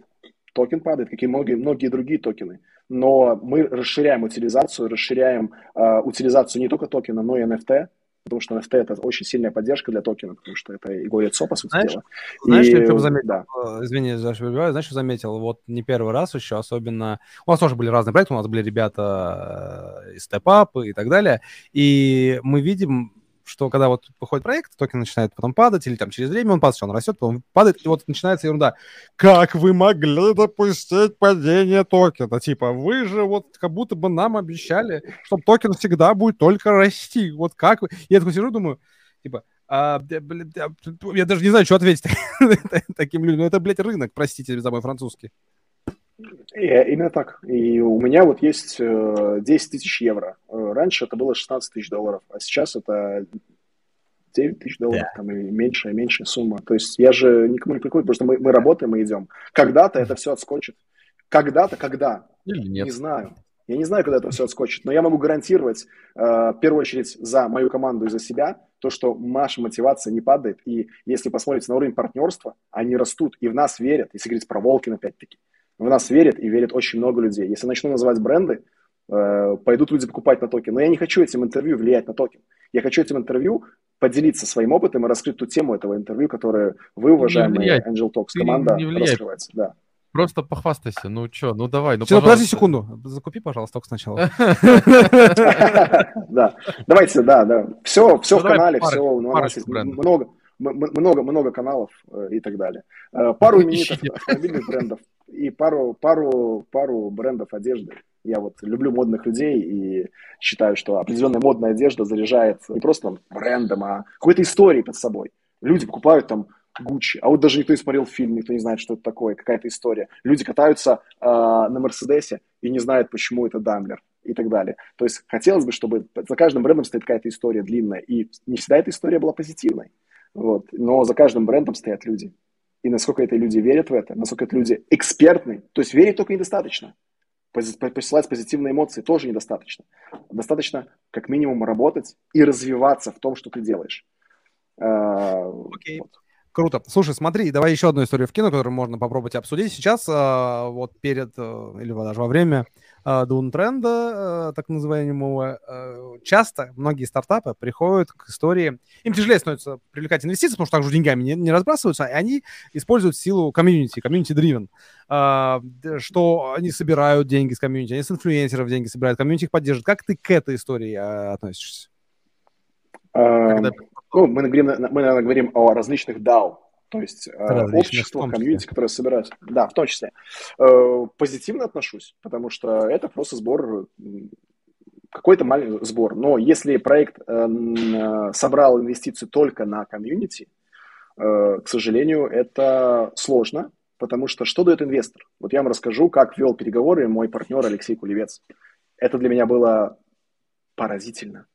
Токен падает, как и многие, многие другие токены. Но мы расширяем утилизацию, расширяем э, утилизацию не только токена, но и NFT потому что NFT это очень сильная поддержка для токена, потому что это и лицо, по сути знаешь, дела. Знаешь, и, что заметил? Да. Э, извини, что знаешь, что заметил? Вот не первый раз еще, особенно... У нас тоже были разные проекты, у нас были ребята э, из Step Up и так далее, и мы видим что когда вот выходит проект, токен начинает потом падать, или там через время он падает, он растет, потом падает, и вот начинается ерунда. Как вы могли допустить падение токена? Типа, вы же вот как будто бы нам обещали, что токен всегда будет только расти. Вот как вы... Я такой сижу, думаю, типа, а, я даже не знаю, что ответить *laughs* таким людям. Ну, это, блядь, рынок, простите за мой французский. И, именно так. И у меня вот есть 10 э, тысяч евро. Э, раньше это было 16 тысяч долларов, а сейчас это 9 тысяч долларов, yeah. там, и меньшая, меньшая сумма. То есть я же никому не прикрою, потому что мы, мы работаем, мы идем. Когда-то это все отскочит. Когда-то, когда? Или нет. Не знаю. Я не знаю, когда это все отскочит, но я могу гарантировать, э, в первую очередь, за мою команду и за себя, то, что наша мотивация не падает. И если посмотрите на уровень партнерства, они растут и в нас верят, если говорить про Walken опять-таки. В нас верят и верят очень много людей. Если начну называть бренды, э, пойдут люди покупать на токен. Но я не хочу этим интервью влиять на токен. Я хочу этим интервью поделиться своим опытом и раскрыть ту тему этого интервью, которую вы, уважаемые Angel Talks команда, раскрываете. Да. Просто похвастайся, ну что, ну давай, ну Все, подожди секунду, закупи, пожалуйста, только сначала. *laughs* Да, давайте, да, да. Все, все в канале, все, много, много, много каналов э, и так далее. Э, пару *laughs* именитых автомобильных брендов и пару, пару, пару брендов одежды. Я вот люблю модных людей и считаю, что определенная модная одежда заряжает не просто брендом, а какой-то историей под собой. Люди покупают там Гуччи. А вот даже никто не смотрел фильм, никто не знает, что это такое, какая-то история. Люди катаются э, на Мерседесе и не знают, почему это Дамлер и так далее. То есть хотелось бы, чтобы за каждым брендом стоит какая-то история длинная, и не всегда эта история была позитивной. Вот. Но за каждым брендом стоят люди. И насколько эти люди верят в это, насколько эти люди экспертны, то есть верить только недостаточно. Посылать позитивные эмоции тоже недостаточно. Достаточно как минимум работать и развиваться в том, что ты делаешь. Okay. Вот. Круто. Слушай, смотри, давай еще одну историю вкину, которую можно попробовать обсудить. Сейчас, э, вот перед, э, или даже во время э, тренда, э, так называемого, э, часто многие стартапы приходят к истории, им тяжелее становится привлекать инвестиции, потому что также деньгами не, не разбрасываются, и они используют силу комьюнити, community-driven, э, что они собирают деньги с комьюнити, они с инфлюенсеров деньги собирают, комьюнити их поддерживает. Как ты к этой истории относишься? Когда ну, мы, говорим, мы, наверное, говорим о различных DAO, то есть э, различных, общество, комьюнити, которое собирается. Да, в том числе. Э, позитивно отношусь, потому что это просто сбор, какой-то маленький сбор. Но если проект э, собрал инвестиции только на комьюнити, к сожалению, это сложно, потому что что дает инвестор? Вот я вам расскажу, как вел переговоры мой партнер Алексей Кулевец. Это для меня было поразительно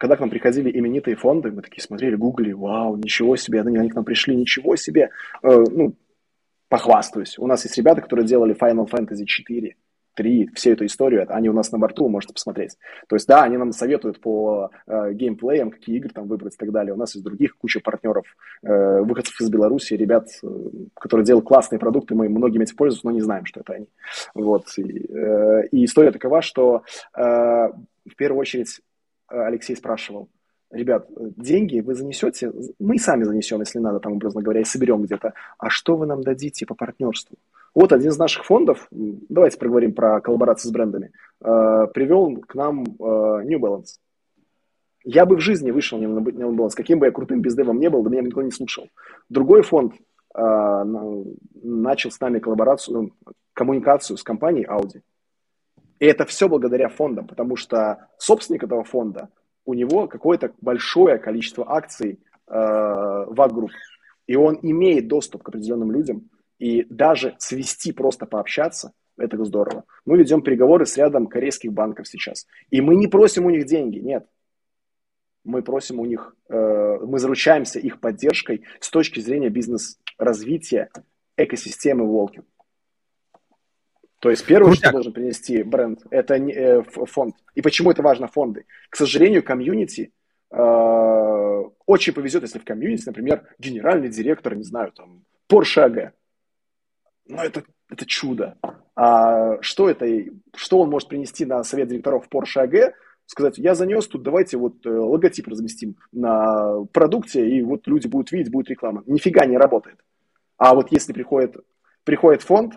когда к нам приходили именитые фонды, мы такие смотрели, гуглили, вау, ничего себе, они к нам пришли, ничего себе. Э, ну, похвастаюсь. У нас есть ребята, которые делали Final Fantasy 4, 3, всю эту историю, они у нас на борту, можете посмотреть. То есть, да, они нам советуют по э, геймплеям, какие игры там выбрать и так далее. У нас есть других куча партнеров, э, выходцев из Беларуси, ребят, э, которые делают классные продукты, мы многими этим пользуемся, но не знаем, что это они. Вот. И, э, и история такова, что э, в первую очередь Алексей спрашивал, ребят, деньги вы занесете, мы сами занесем, если надо, там, образно говоря, и соберем где-то. А что вы нам дадите по партнерству? Вот один из наших фондов, давайте проговорим про коллаборации с брендами, э, привел к нам э, New Balance. Я бы в жизни вышел на New Balance, каким бы я крутым бездевом не был, да меня никто не слушал. Другой фонд начал с нами коллаборацию, коммуникацию с компанией Audi. И это все благодаря фондам, потому что собственник этого фонда, у него какое-то большое количество акций э, в Ag и он имеет доступ к определенным людям, и даже свести, просто пообщаться, это здорово. Мы ведем переговоры с рядом корейских банков сейчас, и мы не просим у них деньги, нет. Мы просим у них, э, мы заручаемся их поддержкой с точки зрения бизнес-развития экосистемы Волкин. То есть первое, Крутяк. что должен принести бренд, это э, фонд. И почему это важно фонды? К сожалению, комьюнити э, очень повезет, если в комьюнити, например, генеральный директор, не знаю, там, Porsche AG. Ну, это, это чудо. А что это, что он может принести на совет директоров Porsche AG? Сказать, я занес тут, давайте вот э, логотип разместим на продукте, и вот люди будут видеть, будет реклама. Нифига не работает. А вот если приходит, приходит фонд,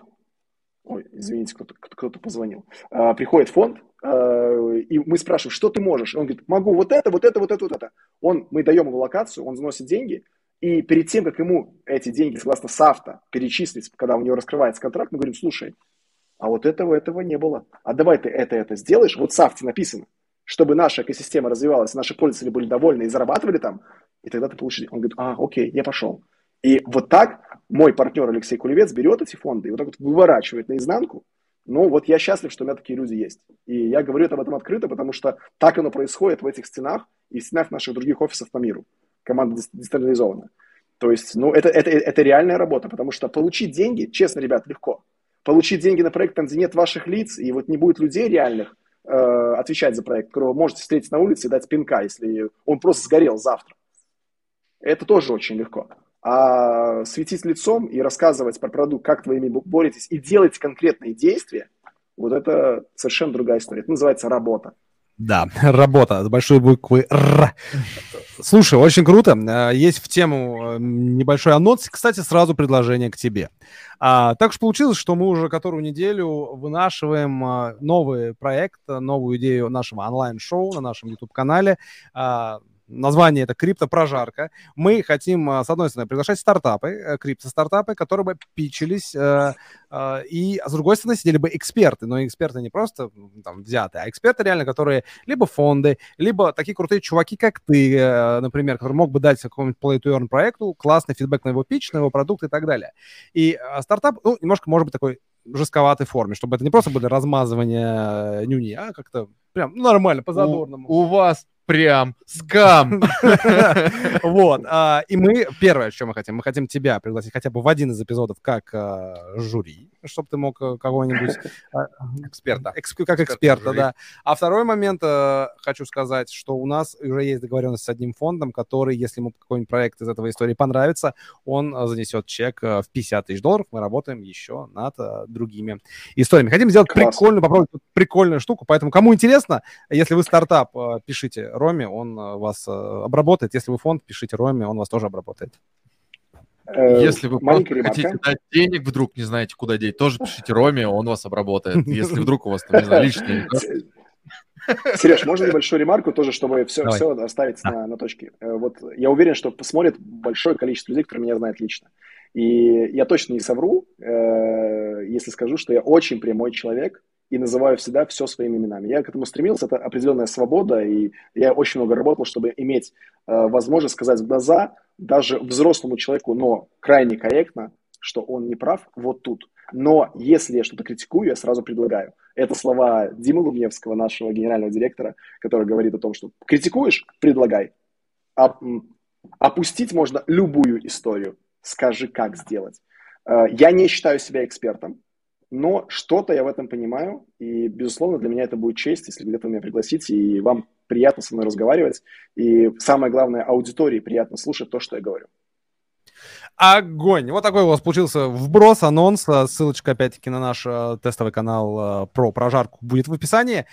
ой, извините, кто-то, кто-то позвонил, а, приходит фонд, а, и мы спрашиваем, что ты можешь? Он говорит, могу вот это, вот это, вот это, вот это. Он, мы даем ему локацию, он заносит деньги, и перед тем, как ему эти деньги, согласно САФТа, перечислить, когда у него раскрывается контракт, мы говорим, слушай, а вот этого, этого не было. А давай ты это, это сделаешь. Вот в САФТе написано, чтобы наша экосистема развивалась, наши пользователи были довольны и зарабатывали там, и тогда ты получишь. Он говорит, а, окей, я пошел. И вот так мой партнер Алексей Кулевец берет эти фонды и вот так вот выворачивает наизнанку, ну, вот я счастлив, что у меня такие люди есть. И я говорю об этом открыто, потому что так оно происходит в этих стенах и в стенах наших других офисов по миру. Команда децентрализована. То есть, ну, это, это, это реальная работа, потому что получить деньги, честно, ребят, легко. Получить деньги на проект, там, где нет ваших лиц, и вот не будет людей реальных, э, отвечать за проект, которого вы можете встретить на улице и дать пинка, если он просто сгорел завтра. Это тоже очень легко. А светить лицом и рассказывать про продукт, как вы ими боретесь, и делать конкретные действия, вот это совершенно другая история. Это называется работа. Да, *laughs* работа с большой буквы Р. Слушай, очень круто. Э, есть в тему э, небольшой анонс. Кстати, сразу предложение к тебе. А, так уж получилось, что мы уже которую неделю вынашиваем э, новый проект, новую идею нашего онлайн-шоу на нашем YouTube-канале. А, название это криптопрожарка. Мы хотим, а, с одной стороны, приглашать стартапы, э, крипто-стартапы, которые бы пичились, э, э, и с другой стороны сидели бы эксперты, но эксперты не просто там взятые, а эксперты реально, которые либо фонды, либо такие крутые чуваки, как ты, например, который мог бы дать какому-нибудь play to earn проекту классный фидбэк на его пич, на его продукт и так далее. И стартап, ну, немножко может быть такой жестковатой форме, чтобы это не просто были размазывания нюни, а как-то прям нормально, по-задорному. У, у вас прям *laughs* скам. Вот. А, и мы, первое, что мы хотим, мы хотим тебя пригласить хотя бы в один из эпизодов как а, жюри, чтобы ты мог э, кого-нибудь... А, эксперта. Как эксперта, да. А второй момент, э, хочу сказать, что у нас уже есть договоренность с одним фондом, который, если ему какой-нибудь проект из этого истории понравится, он э, занесет чек в 50 тысяч долларов. Мы работаем еще над другими историями. Хотим сделать прикольную, попробовать прикольную штуку, поэтому кому интересно, если вы стартап, пишите Роме, он вас обработает. Если вы фонд, пишите Роме, он вас тоже обработает. Э, Если вы просто хотите дать денег, вдруг не знаете, куда деть, тоже пишите Роме, он вас обработает. *laughs* Если вдруг у вас там, не знаю, личные... Сереж, можно небольшую ремарку тоже, чтобы все, все оставить да. на, на точке. Э, вот я уверен, что посмотрит большое количество людей, которые меня знают лично. И я точно не совру, э, если скажу, что я очень прямой человек, и называю всегда все своими именами. Я к этому стремился, это определенная свобода, и я очень много работал, чтобы иметь э, возможность сказать в глаза даже взрослому человеку, но крайне корректно, что он не прав вот тут. Но если я что-то критикую, я сразу предлагаю. Это слова Димы Лубневского, нашего генерального директора, который говорит о том, что критикуешь – предлагай. А, опустить можно любую историю. Скажи, как сделать. Э, я не считаю себя экспертом но что-то я в этом понимаю, и, безусловно, для меня это будет честь, если где-то меня пригласите, и вам приятно со мной разговаривать, и самое главное, аудитории приятно слушать то, что я говорю. Огонь! Вот такой у вас получился вброс, анонс. Ссылочка, опять-таки, на наш э, тестовый канал э, про прожарку будет в описании.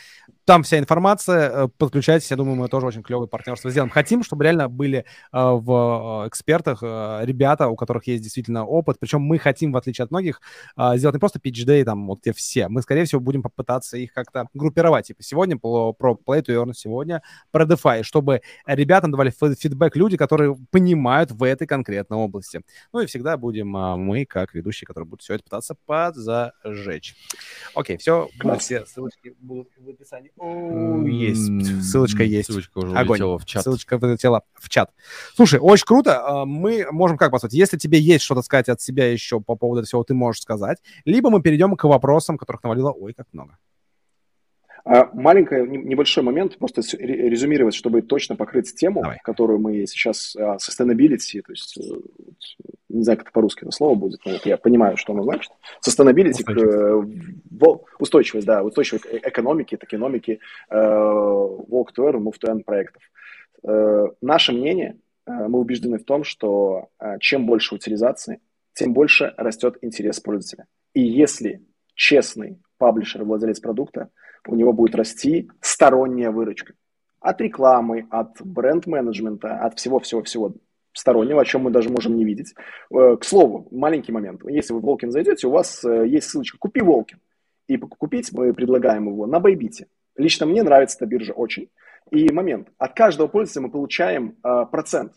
Там вся информация, э, подключайтесь, я думаю, мы тоже очень клевое партнерство сделаем. Хотим, чтобы реально были э, в экспертах э, ребята, у которых есть действительно опыт, причем мы хотим, в отличие от многих, сделать не просто pitch day, там, вот где все, мы, скорее всего, будем попытаться их как-то группировать, типа, сегодня про, про Play to Earn, сегодня про DeFi, чтобы ребятам давали фидбэк люди, которые понимают в этой конкретной области. Ну и всегда будем мы, как ведущие, которые будут все это пытаться подзажечь. Окей, все, все ссылочки будут в описании. Есть. Ссылочка есть. Ссылочка уже Огонь. улетела в чат. Ссылочка вылетела в чат. Слушай, очень круто. А, мы можем как послать? Если тебе есть что-то сказать от себя еще по поводу этого всего, ты можешь сказать. Либо мы перейдем к вопросам, которых навалило ой, как много. А, маленький, небольшой момент, просто резюмировать, чтобы точно покрыть тему, Давай. которую мы сейчас, uh, sustainability, то есть, э, не знаю, как это по-русски это слово будет, но я понимаю, что оно значит. Sustainability, устойчивость, к, устойчивость да, устойчивой экономики, экономики, uh, walk to earn, move to earn проектов. Наше мнение, мы убеждены в том, что чем больше утилизации, тем больше растет интерес пользователя. И если честный паблишер, владелец продукта, у него будет расти сторонняя выручка. От рекламы, от бренд-менеджмента, от всего-всего-всего стороннего, о чем мы даже можем не видеть. Э, к слову, маленький момент. Если вы в Волкин зайдете, у вас э, есть ссылочка «Купи Волкин». И купить мы предлагаем его на Байбите. Лично мне нравится эта биржа очень. И момент. От каждого пользователя мы получаем э, процент.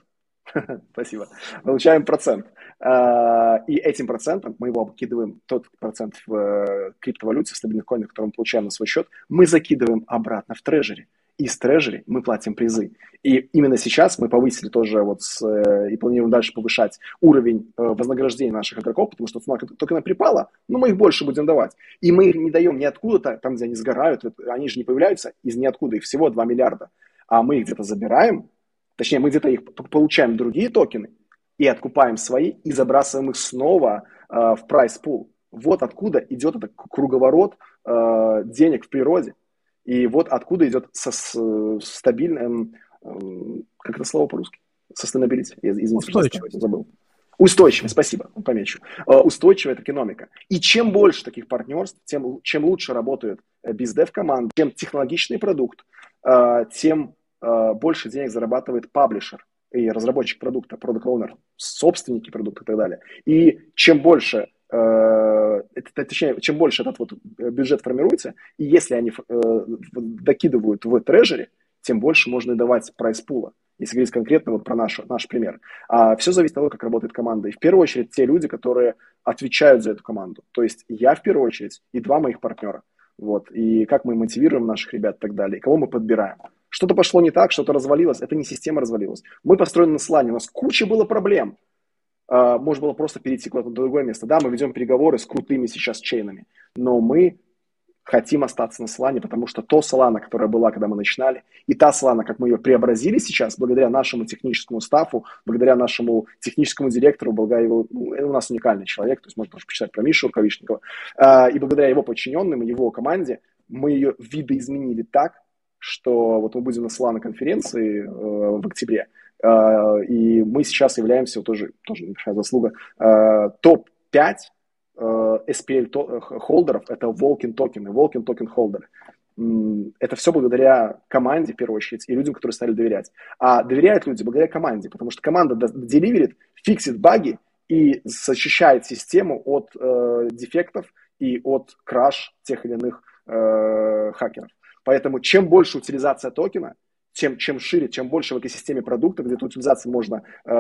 *laughs* Спасибо. Получаем процент. А, и этим процентом мы его обкидываем, тот процент в э, криптовалюте, в стабильных коинах, который мы получаем на свой счет, мы закидываем обратно в трежери. из трежери мы платим призы. И именно сейчас мы повысили тоже вот с, э, и планируем дальше повышать уровень э, вознаграждения наших игроков, потому что цена только на припала, но мы их больше будем давать. И мы их не даем ниоткуда, там, где они сгорают, они же не появляются из ниоткуда, их всего 2 миллиарда. А мы их где-то забираем, точнее, мы где-то их получаем другие токены и откупаем свои, и забрасываем их снова э, в прайс пул. Вот откуда идет этот круговорот э, денег в природе. И вот откуда идет со, с, стабильным, как это слово по-русски? Sustainability. Извините, Устойчивость. забыл. Устойчивая, спасибо, помечу. Э, устойчивая экономика. И чем больше таких партнерств, тем, чем лучше работают э, бездев команд, чем технологичный продукт, э, тем больше денег зарабатывает паблишер и разработчик продукта, продукт оунер собственники продукта и так далее. И чем больше точнее, чем больше этот вот бюджет формируется, и если они докидывают в трежере, тем больше можно и давать прайс-пула если говорить конкретно вот про наш, наш пример. А все зависит от того, как работает команда. И в первую очередь те люди, которые отвечают за эту команду. То есть я в первую очередь и два моих партнера. Вот. И как мы мотивируем наших ребят и так далее. И кого мы подбираем. Что-то пошло не так, что-то развалилось. Это не система развалилась. Мы построены на слане. У нас куча было проблем. Uh, можно было просто перейти куда-то в другое место. Да, мы ведем переговоры с крутыми сейчас чейнами, но мы хотим остаться на Solana, потому что то Solana, которая была, когда мы начинали, и та Solana, как мы ее преобразили сейчас, благодаря нашему техническому стафу, благодаря нашему техническому директору, благодаря его, ну, у нас уникальный человек, то есть можно тоже почитать про Мишу Рукавишникова, э, и благодаря его подчиненным и его команде мы ее видоизменили так, что вот мы будем на Solana конференции э, в октябре, э, и мы сейчас являемся, тоже, тоже небольшая заслуга, э, топ-5 Э, SPL holder ов это Walken токены, Walken токен holder ы. Это все благодаря команде, в первую очередь, и людям, которые стали доверять. А доверяют люди благодаря команде, потому что команда deliver ит, фиксит баги и защищает систему от э, дефектов и от crash тех или иных э, хакеров. Поэтому чем больше утилизация токена, чем, чем шире, чем больше в экосистеме продукта, где эту утилизацию можно э,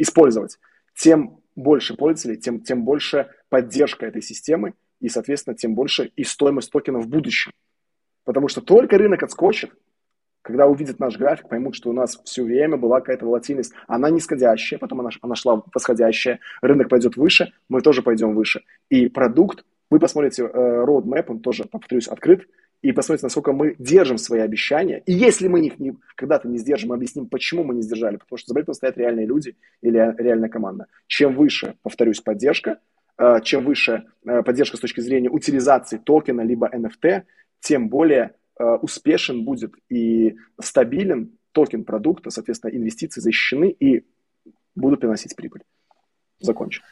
использовать, тем больше пользователей, тем, тем больше поддержка этой системы и, соответственно, тем больше и стоимость токена в будущем. Потому что только рынок отскочит, когда увидят наш график, поймут, что у нас все время была какая-то волатильность. Она нисходящая, потом она, она шла восходящая, рынок пойдет выше, мы тоже пойдем выше. И продукт, вы посмотрите, э, roadmap, он тоже, повторюсь, открыт, и посмотрите, насколько мы держим свои обещания. И если мы их не, когда-то не сдержим, мы объясним, почему мы не сдержали. Потому что за проектом стоят реальные люди или реальная команда. Чем выше, повторюсь, поддержка, э, чем выше э, поддержка с точки зрения утилизации токена либо NFT, тем более успешен будет и стабилен токен продукта, соответственно, инвестиции защищены и будут приносить прибыль. Закончу.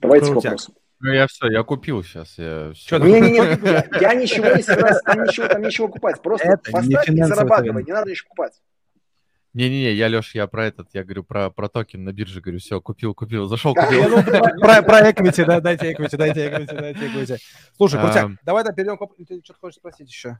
Давайте к вопросу. Ну, я все, я купил сейчас. Я... Не-не-не, я, я ничего не собираюсь, там ничего, там ничего купать. Просто это поставь и зарабатывай, не надо ничего купать. Не-не-не, я, Леш, я про этот, я говорю про, про токен на бирже, говорю, все, купил, купил, зашел, купил. *laughs* Про, про equity, да, дайте equity, дайте equity, дайте equity. Слушай, Крутяк, давай да, перейдем к... Ты что-то хочешь спросить еще?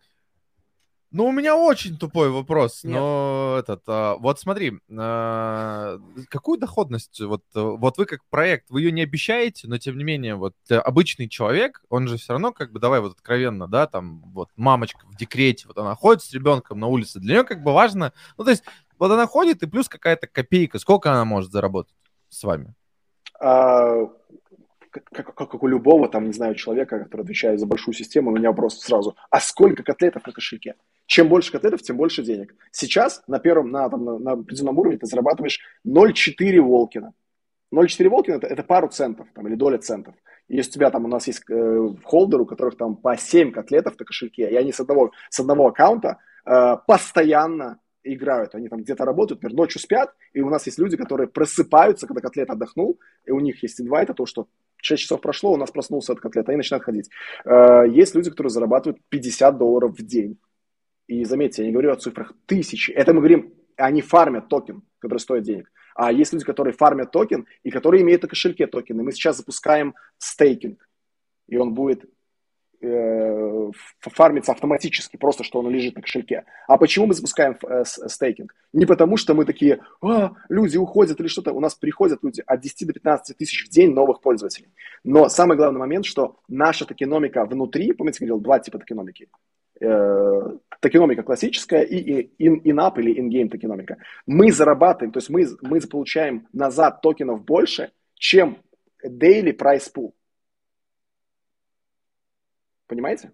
Ну, у меня очень тупой вопрос, Нет. но этот, а, вот смотри, а, какую доходность, вот, вот вы как проект, вы ее не обещаете, но тем не менее, вот обычный человек, он же все равно как бы, давай вот откровенно, да, там, вот мамочка в декрете, вот она ходит с ребенком на улице, для нее как бы важно, ну, то есть, вот она ходит и плюс какая-то копейка, сколько она может заработать с вами? А, как, как, как у любого, там, не знаю, человека, который отвечает за большую систему, у меня вопрос сразу, а сколько котлетов на кошельке? Чем больше котлетов, тем больше денег. Сейчас на первом, на, там, на, на определенном уровне ты зарабатываешь 0,4 Волкина. 0,4 Волкина это, это пару центов там, или доля центов. И если у тебя там, у нас есть э, холдер, у которых там по 7 котлетов на кошельке, и они с одного, с одного аккаунта э, постоянно играют. Они там где-то работают, например, ночью спят, и у нас есть люди, которые просыпаются, когда котлет отдохнул, и у них есть инвайт, это то, что 6 часов прошло, у нас проснулся от котлета, и начинают ходить. Э, есть люди, которые зарабатывают 50 долларов в день. И заметьте, я не говорю о цифрах тысячи. Это мы говорим, они фармят токен, который стоит денег. А есть люди, которые фармят токен и которые имеют на кошельке токены. Мы сейчас запускаем стейкинг. И он будет э, фармиться автоматически, просто что он лежит на кошельке. А почему мы запускаем э, стейкинг? Не потому, что мы такие, а, люди уходят или что-то. У нас приходят люди от 10 до 15 тысяч в день новых пользователей. Но самый главный момент, что наша токеномика внутри, помните, я говорил, два типа токеномики. э, токеномика классическая и in, in-app или in-game токеномика. Мы зарабатываем, то есть мы, мы получаем назад токенов больше, чем daily prize pool. Понимаете?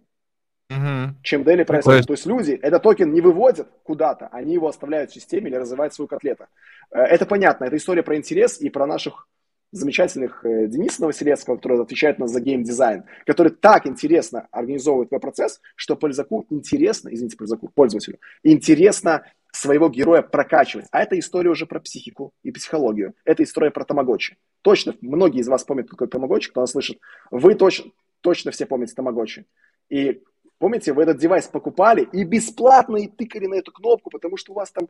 Угу. Чем daily prize pool. То есть люди этот токен не выводят куда-то, они его оставляют в системе или развивают свою CAThlete у. Э, это понятно, это история про интерес и про наших замечательных э, Дениса Новоселецкого, который отвечает нас за геймдизайн, который так интересно организовывает веб-процесс, что пользовику интересно, извините, пользователю, интересно своего героя прокачивать. А это история уже про психику и психологию. Это история про тамагочи. Точно, многие из вас помнят, какой тамагочи, кто нас слышит. Вы точно, точно все помните тамагочи. И помните, вы этот девайс покупали и бесплатно и тыкали на эту кнопку, потому что у вас там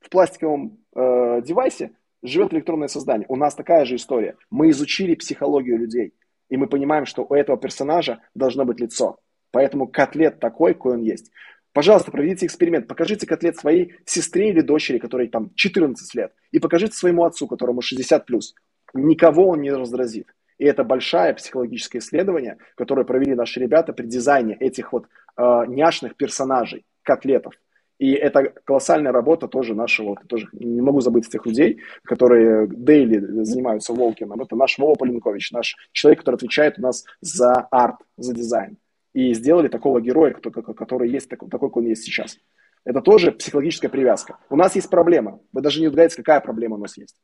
в пластиковом э, девайсе живет электронное создание. У нас такая же история. Мы изучили психологию людей, и мы понимаем, что у этого персонажа должно быть лицо. Поэтому котлет такой, какой он есть. Пожалуйста, проведите эксперимент. Покажите котлет своей сестре или дочери, которой там 14 лет, и покажите своему отцу, которому 60 плюс. Никого он не раздразит. И это большое психологическое исследование, которое провели наши ребята при дизайне этих вот э, няшных персонажей, котлетов. И это колоссальная работа тоже нашего, тоже не могу забыть этих людей, которые дейли занимаются Волкином. Это наш Вова Поленкович, наш человек, который отвечает у нас за арт, за дизайн. И сделали такого героя, который есть такой, такой, как он есть сейчас. Это тоже психологическая привязка. У нас есть проблема. Вы даже не угадаете, какая проблема у нас есть.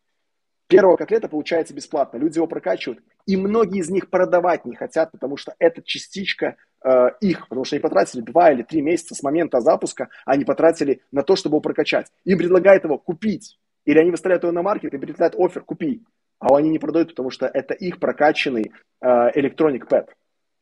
Первого котлета получается бесплатно. Люди его прокачивают. И многие из них продавать не хотят, потому что это частичка Э, их, потому что они потратили два или три месяца с момента запуска, они потратили на то, чтобы его прокачать. Им предлагают его купить. Или они выставляют его на маркет и предлагают офер, купи. А они не продают, потому что это их прокачанный э, Electronic Pet.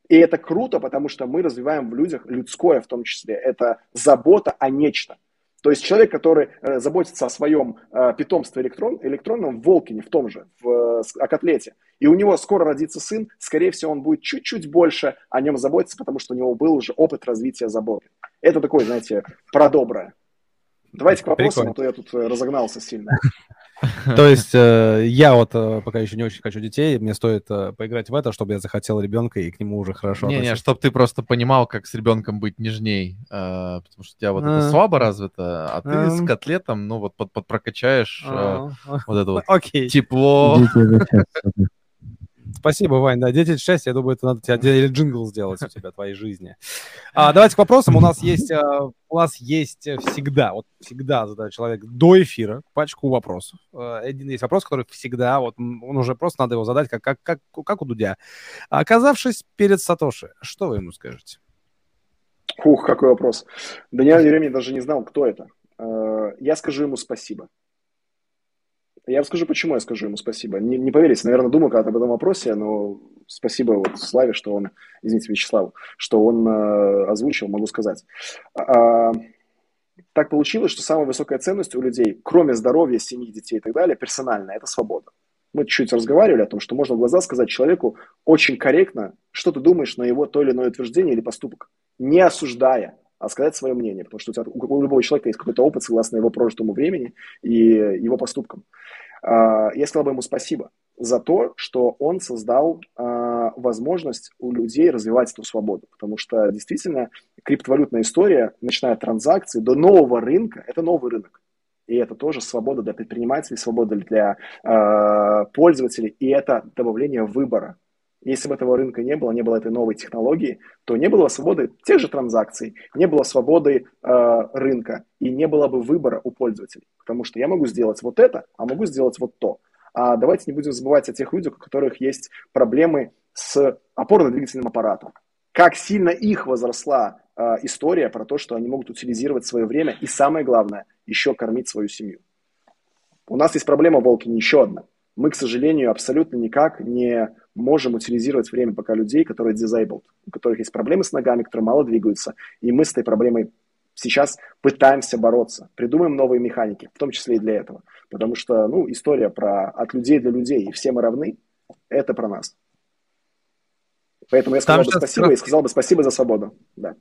И это круто, потому что мы развиваем в людях людское в том числе. Это забота о нечто. То есть человек, который э, заботится о своем э, питомстве электрон, электронном в Волкине, в том же, в, э, о котлете, и у него скоро родится сын, скорее всего, он будет чуть-чуть больше о нем заботиться, потому что у него был уже опыт развития заботы. Это такой, знаете, про доброе. Давайте к вопросам, Прикольно. а то я тут разогнался сильно. То есть э, я вот э, пока еще не очень хочу детей, мне стоит э, поиграть в это, чтобы я захотел ребенка и к нему уже хорошо Не-не, чтобы ты просто понимал, как с ребенком быть нежней, потому что у тебя вот это слабо развито, а ты с котлетом, ну вот подпрокачаешь вот это вот тепло. Спасибо, Вань. Да, 10-6, я думаю, это надо тебе отдельный *laughs* джингл сделать у тебя, твоей жизни. А, давайте к вопросам. У нас есть, а, у нас есть всегда, вот всегда задает человек до эфира пачку вопросов. А, один есть вопрос, который всегда, вот он уже просто надо его задать, как, как, как, как у Дудя. Оказавшись перед Сатоши, что вы ему скажете? Ух, какой вопрос. Даниэль времени даже не знал, кто это. А, я скажу ему спасибо. Я расскажу, почему я скажу ему спасибо. Не, не поверите, наверное, думаю когда-то об этом вопросе, но спасибо вот Славе, что он, извините, Вячеславу, что он э, озвучил, могу сказать. А, так получилось, что самая высокая ценность у людей, кроме здоровья, семьи, детей и так далее, персональная, это свобода. Мы чуть-чуть разговаривали о том, что можно в глаза сказать человеку очень корректно, что ты думаешь на его то или иное утверждение или поступок, не осуждая, а сказать свое мнение, потому что у, тебя, у любого человека есть какой-то опыт согласно его прожитому времени и его поступкам. А, я сказал бы ему спасибо за то, что он создал а, возможность у людей развивать эту свободу, потому что действительно криптовалютная история, начиная от транзакций до нового рынка, это новый рынок. И это тоже свобода для предпринимателей, свобода для э, пользователей, и это добавление выбора. Если бы этого рынка не было, не было этой новой технологии, то не было свободы тех же транзакций, не было свободы э, рынка и не было бы выбора у пользователей. Потому что я могу сделать вот это, а могу сделать вот то. А давайте не будем забывать о тех людях, у которых есть проблемы с опорно-двигательным аппаратом. Как сильно их возросла э, история про то, что они могут утилизировать свое время и, самое главное, еще кормить свою семью. У нас есть проблема, Волкин, еще одна. Мы, к сожалению, абсолютно никак не можем утилизировать время пока людей, которые disabled, у которых есть проблемы с ногами, которые мало двигаются, и мы с этой проблемой сейчас пытаемся бороться, придумаем новые механики, в том числе и для этого. Потому что, ну, история про от людей для людей, и все мы равны, это про нас. Поэтому я сказал Там бы спасибо и сказал бы спасибо за свободу. Да.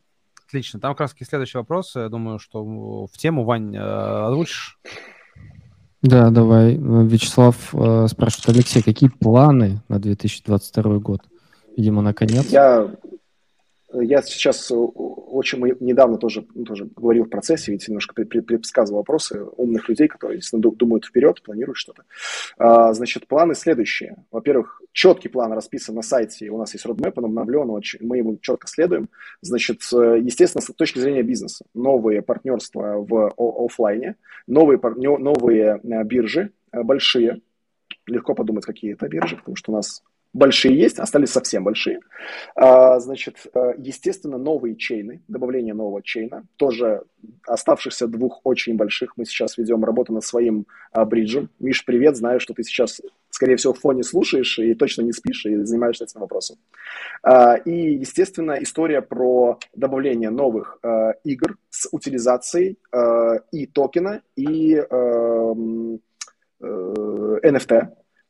Отлично. Там как раз следующий вопрос. Я думаю, что в тему, Вань, э, озвучишь? Да, давай. Вячеслав э, спрашивает, Алексей, какие планы на 2022 год? Видимо, наконец. Я, я сейчас очень недавно тоже, ну, тоже говорил в процессе, ведь немножко предсказывал вопросы умных людей, которые думают вперед, планируют что-то. А, значит, планы следующие. Во-первых, четкий план расписан на сайте, у нас есть родмэп, он обновлен, мы ему четко следуем. Значит, естественно, с точки зрения бизнеса, новые партнерства в офлайне, новые, новые э, биржи, э, большие, легко подумать, какие это биржи, потому что у нас большие есть, остались совсем большие. А, значит, э, естественно, новые чейны, добавление нового чейна, тоже оставшихся двух очень больших. Мы сейчас ведем работу над своим а, бриджем. Миш, привет, знаю, что ты сейчас, скорее всего, в фоне слушаешь и точно не спишь, и занимаешься этим вопросом. А, и, естественно, история про добавление новых игр с утилизацией и токена, и NFT, эм, Э,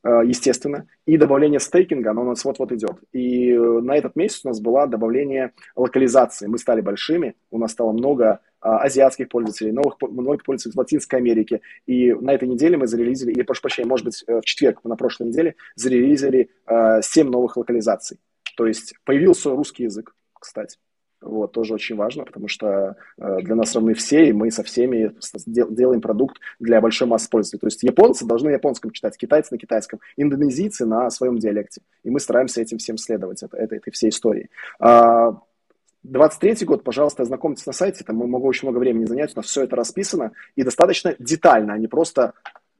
естественно, и добавление стейкинга, оно у нас вот-вот идет. И э, на этот месяц у нас было добавление локализации. Мы стали большими, у нас стало много а, азиатских пользователей, новых, много пользователей в Латинской Америке. И на этой неделе мы зарелизили, или, прошу прощения, может быть, э, в четверг, на прошлой неделе, зарелизили 7 новых локализаций. То есть появился русский язык, кстати. Вот, тоже очень важно, потому что э, для нас равны все, и мы со всеми делаем продукт для большой массы пользователей. То есть японцы должны на японском читать, китайцы на китайском, индонезийцы на своем диалекте. И мы стараемся этим всем следовать, это, это, этой всей истории. 23 а, год, пожалуйста, ознакомьтесь на сайте, там мы могу очень много времени занять, у нас все это расписано и достаточно детально, а не просто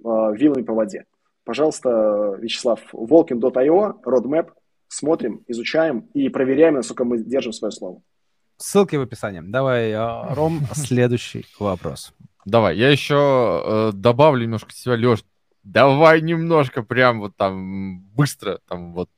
э, вилами по воде. Пожалуйста, Вячеслав, Волкин.io, roadmap, смотрим, изучаем и проверяем, насколько мы держим свое слово. Ссылки в описании. Давай, а, *laughs* Ром, следующий вопрос. Давай, я еще э, добавлю немножко себя, Леш. Давай немножко прям вот там быстро, там вот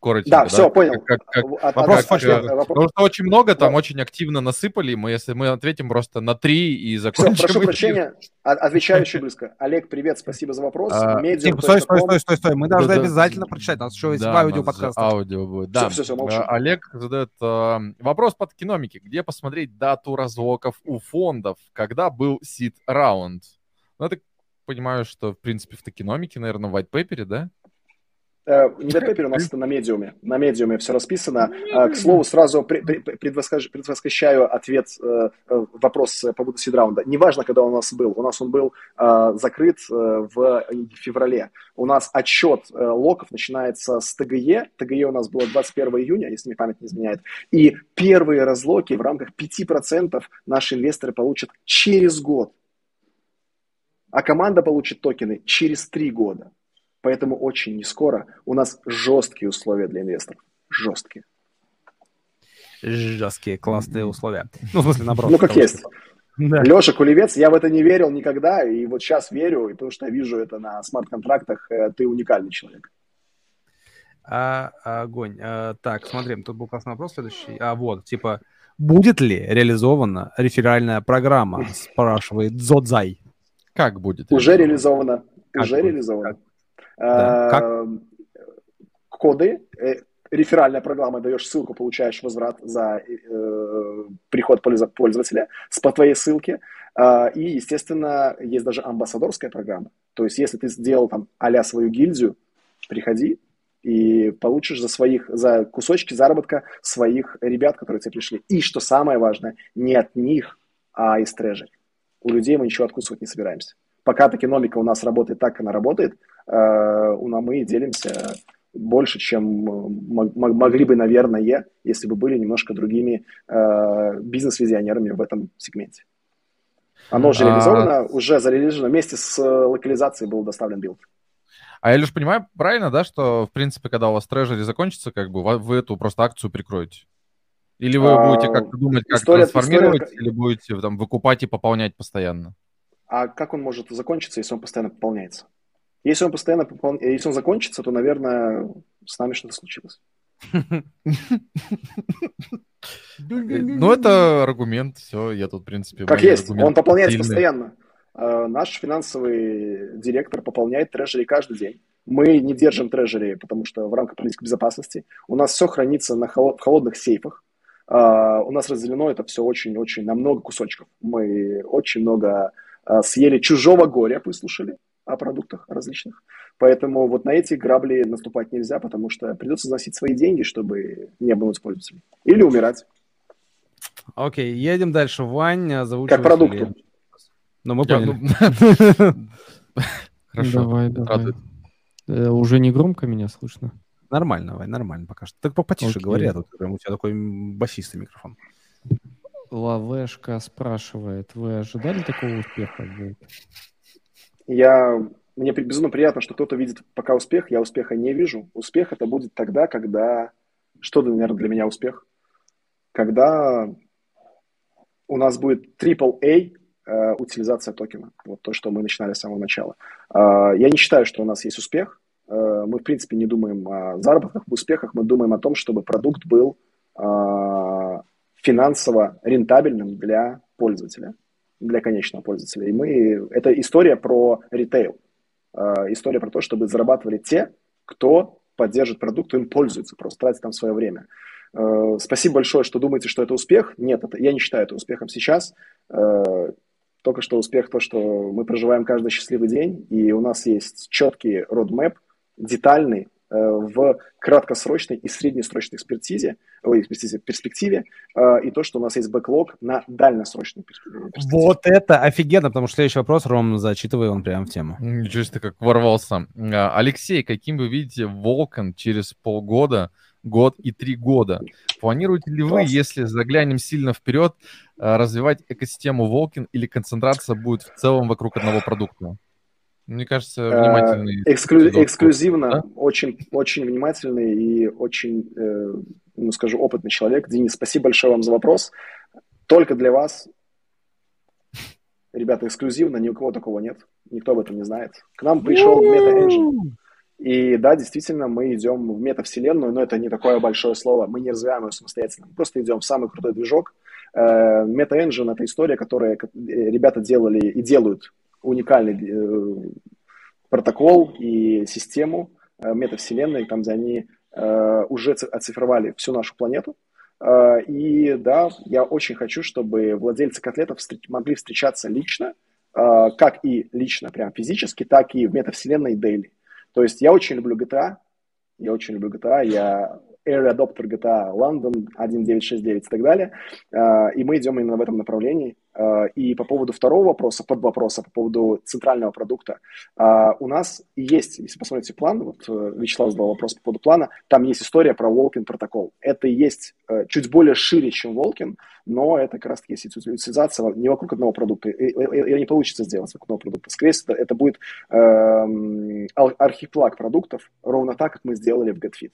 коротенько. Да, да? все, понял. Как, как, как, вопрос как, э, вопрос. Потому что очень много там да. очень активно насыпали. Мы, если мы ответим просто на три и закончим. Все, прошу прощения, отвечаю еще *laughs* близко. Олег, привет, спасибо за вопрос. А, Medium. Стой, стой, стой, стой, стой. Мы должны да, обязательно прочитать. У нас еще есть да, аудио подкаст. Аудио будет. Да. Все, все, все, молчу. Олег задает э, вопрос под киномики. Где посмотреть дату разлоков у фондов? Когда был сид раунд? Ну, я так понимаю, что, в принципе, в токеномике, наверное, в white paper, да? Э, не на у нас это на медиуме. На медиуме все расписано. Э, к слову, сразу предвосхищаю ответ, э, вопрос по поводу сидраунда. Неважно, когда он у нас был. У нас он был закрыт в феврале. У нас отчет локов начинается с ТГЕ. ТГЕ у нас было 21 июня, если мне память не изменяет. И первые разлоки в рамках 5% наши инвесторы получат через год. А команда получит токены через 3 года. Поэтому очень не скоро у нас жесткие условия для инвесторов. Жесткие. Жесткие, классные условия. Ну, в смысле, наоборот. Ну, как есть. Да. Леша Кулевец, я в это не верил никогда, и вот сейчас верю, и потому что я вижу это на смарт-контрактах, э, ты уникальный человек. А, огонь. А, так, смотрим, тут был классный вопрос следующий. А, вот, типа, будет ли реализована реферальная программа, спрашивает Зодзай. Как будет? Уже реализована. Как уже будет? реализована. Как? Как? Эм, коды, э, реферальная программа, даешь ссылку, получаешь возврат за э, приход пользователя с по твоей ссылке. Э, и, естественно, есть даже амбассадорская программа. То есть, если ты сделал там а свою гильдию, приходи и получишь за своих, за кусочки заработка своих ребят, которые тебе пришли. И, что самое важное, не от них, а из трежери. У людей мы ничего откусывать не собираемся. Пока токеномика у нас работает так, как она работает – мы делимся больше, чем э, могли бы, наверное, если бы были немножко другими э, бизнес-визионерами в этом сегменте. Оно уже а, реализовано, а... уже зарелизовано, вместе с локализацией был доставлен билд. А я лишь понимаю правильно, да, что, в принципе, когда у вас treasury закончится, как бы вы эту просто акцию прикроете? Или вы а, будете как-то думать, как история, трансформировать, история... или будете там выкупать и пополнять постоянно? А как он может закончиться, если он постоянно пополняется? Если он постоянно попол... если он закончится, то, наверное, с нами что-то случилось. Ну, это аргумент, все, я тут, в принципе... Как есть, он пополняется постоянно. А, наш финансовый директор пополняет трежери каждый день. Мы не держим трежери, потому что в рамках политики безопасности. У нас все хранится на холод... в холодных сейфах. Uh, у нас разделено это все очень-очень на много кусочков. Мы очень много uh, съели чужого горя, выслушали о продуктах различных. Поэтому вот на эти грабли наступать нельзя, потому что придется заносить свои деньги, чтобы не обмануть пользователей. Или умирать. Окей, едем дальше. Вань, Как продукту. Ну, мы поняли. *laughs* Хорошо. Давай, давай. Э, уже не громко меня слышно? Нормально, Вань, нормально пока что. Так потише говори, а тут прям у тебя такой басистый микрофон. Лавешка спрашивает, вы ожидали такого успеха? Я мне безумно приятно, что кто-то видит пока успех, я успеха не вижу. Успех это будет тогда, когда... Что, наверное, для меня успех? Когда у нас будет AAA э, утилизация токена. Вот то, что мы начинали с самого начала. Э, я не считаю, что у нас есть успех. Э, мы, в принципе, не думаем о заработках, успехах. Мы думаем о том, чтобы продукт был э, финансово рентабельным для пользователя, для конечного пользователя. И мы... Это история про ритейл. Э, история про то, чтобы зарабатывали те, кто поддержит продукт, им пользуется, просто тратит там свое время. Э, спасибо большое, что думаете, что это успех. Нет, это, я не считаю это успехом сейчас. Э, только что успех то, что мы проживаем каждый счастливый день, и у нас есть четкий roadmap, детальный, в краткосрочной и среднесрочной экспертизе, ой, экспертизе, перспективе, и то, что у нас есть бэклог на дальносрочной перспективе. Вот это офигенно, потому что следующий вопрос, Ром, зачитывай, он прямо в тему. Ничего себе, как ворвался. Алексей, каким вы видите Волкан через полгода, год и три года? Планируете ли вы, если заглянем сильно вперед, развивать экосистему Волкин или концентрация будет в целом вокруг одного продукта? Мне кажется, э, внимательный. Эксклю... Эксклюзивно, да? очень, очень внимательный и очень, э, ну, скажу, опытный человек. Денис, спасибо большое вам за вопрос. Только для вас, ребята, эксклюзивно, ни у кого такого нет. Никто об этом не знает. К нам пришел MetaEngine. И да, действительно, мы идем в метавселенную, но это не такое большое слово. Мы не развиваем ее самостоятельно. Мы просто идем в самый крутой движок. MetaEngine э, — это история, которую ребята делали и делают уникальный э, протокол и систему э, метавселенной, там, где они э, уже оцифровали всю нашу планету. И да, я очень хочу, чтобы владельцы котлетов могли встречаться лично, как и лично, прям физически, так и в метавселенной Daily. То есть я очень люблю GTA, я очень люблю GTA, я early adopter GTA London 1969 и так далее. И мы идем именно в этом направлении. Э, и по поводу второго вопроса, под вопроса, по поводу центрального продукта, э, у нас есть, если посмотрите план, вот Вячеслав задал вопрос по поводу плана, там есть история про Волкин протокол. Это есть чуть более шире, чем Волкин, но это как раз-таки есть утилизация не вокруг одного продукта. Ее не получится сделать вокруг одного продукта. Скорее всего, это будет эм, архиплаг продуктов, ровно так, как мы сделали в GetFit.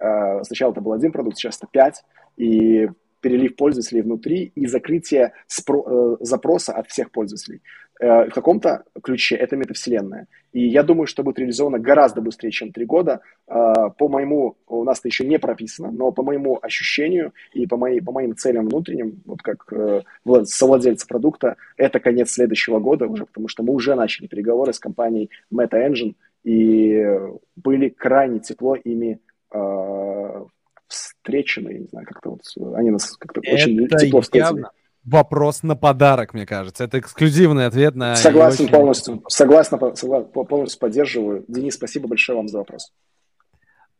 Э, сначала это был один продукт, сейчас это пять, и перелив пользователей внутри и закрытие спро- э, запроса от всех пользователей. Э, в каком-то ключе это метавселенная. И я думаю, что будет реализовано гораздо быстрее, чем три года. По моему, у нас это еще не прописано, но по моему ощущению и по, моей, по моим целям внутренним, вот как совладельца продукта, это конец следующего года уже, потому что мы уже начали переговоры с компанией Meta Engine и были крайне тепло ими э, встречены, не знаю, как-то вот они нас как-то очень тепло встретили. Вопрос на подарок, мне кажется. Это эксклюзивный ответ на... Согласен очень... полностью. Согласен, согласен, полностью поддерживаю. Денис, спасибо большое вам за вопрос.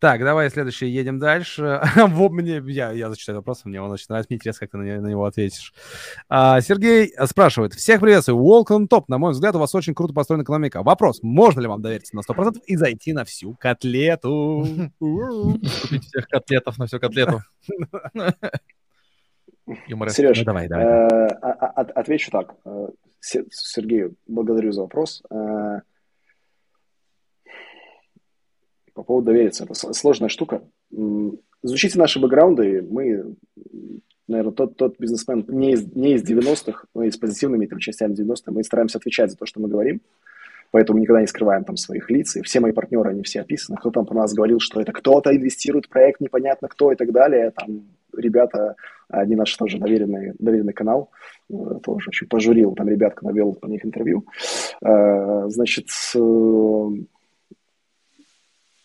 Так, давай следующий, едем дальше. *laughs* вот мне, я, я зачитаю вопрос, мне он очень нравится, мне интересно, как ты на, на него ответишь. А, Сергей спрашивает, всех приветствую, Welcome Top, на мой взгляд, у вас очень круто построена экономика. Вопрос, можно ли вам довериться на 100% и зайти на всю котлету? *laughs* Купить всех котлетов на всю котлету. *laughs* Сереж, ну, давай, давай. Э, а, а, отвечу так. Э, Сергею, благодарю за вопрос. Э, по поводу довериться. Это сложная штука. Изучите наши бэкграунды. Мы, наверное, тот, тот бизнесмен не из, не из 90-х, но из позитивными там, частями 90-х. Мы стараемся отвечать за то, что мы говорим. Поэтому никогда не скрываем там своих лиц. И все мои партнеры, они все описаны. Кто там про нас говорил, что это кто-то инвестирует в проект, непонятно кто и так далее. Там ребята, они наш тоже доверенный, доверенный канал, э, тоже чуть пожурил там ребят, когда вел по них интервью. Э, значит,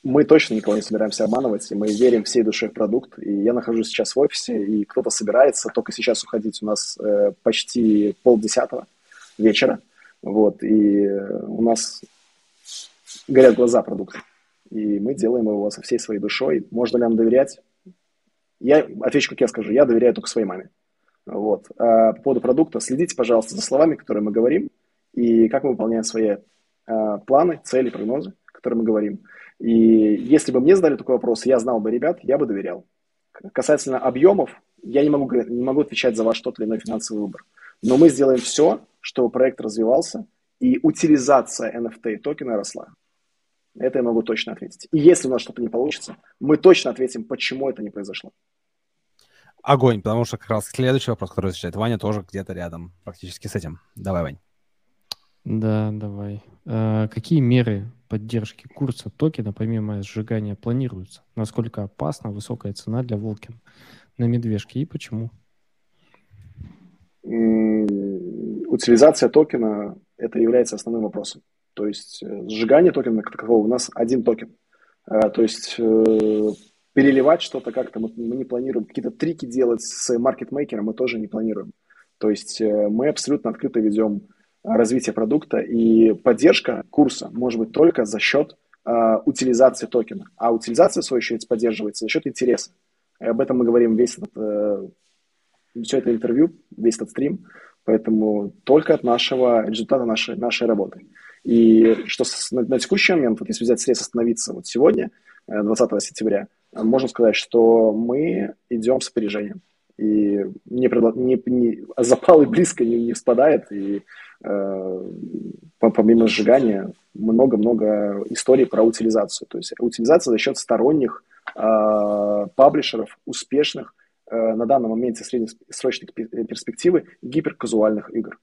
мы точно никого не собираемся обманывать, и мы верим всей душой в продукт. И я нахожусь сейчас в офисе, и кто-то собирается только сейчас уходить. У нас э, почти полдесятого вечера. Вот, и у нас горят глаза продукта. И мы делаем его со всей своей душой. Можно ли нам доверять? Я отвечу, как я скажу. Я доверяю только своей маме. Вот. А по поводу продукта, следите, пожалуйста, за словами, которые мы говорим, и как мы выполняем свои а, планы, цели, прогнозы, которые мы говорим. И если бы мне задали такой вопрос, я знал бы ребят, я бы доверял. Касательно объемов, я не могу, не могу отвечать за ваш тот или иной финансовый выбор. Но мы сделаем все, чтобы проект развивался, и утилизация NFT токена росла. Это я могу точно ответить. И если у нас что-то не получится, мы точно ответим, почему это не произошло. Огонь, потому что как раз следующий вопрос, который отвечает Ваня, тоже где-то рядом практически с этим. Давай, Вань. Да, давай. А, какие меры поддержки курса токена помимо сжигания планируются? Насколько опасна высокая цена для Волкин на медвежке и почему? Утилизация токена – это является основным вопросом. То есть э, сжигание токена как такового у нас один токен. А, то есть э, переливать что-то как-то мы, мы не планируем. Какие-то трики делать с маркетмейкером мы тоже не планируем. То есть э, мы абсолютно открыто ведем развитие продукта, и поддержка курса может быть только за счет э, утилизации токена. А утилизация, в свою очередь, поддерживается за счет интереса. И об этом мы говорим весь этот, э, все это интервью, весь этот стрим. Поэтому только от нашего результата нашей, нашей работы. И что на, на текущий момент, вот если взять средств остановиться вот сегодня, 20 э, сентября, можно сказать, что мы идем с опережением. И не, не, не, запалы близко не, не спадает, и э, помимо сжигания много-много историй про утилизацию. То есть утилизация за счет сторонних э, паблишеров, успешных э, на данном моменте среднесрочной перспективы гиперказуальных игр.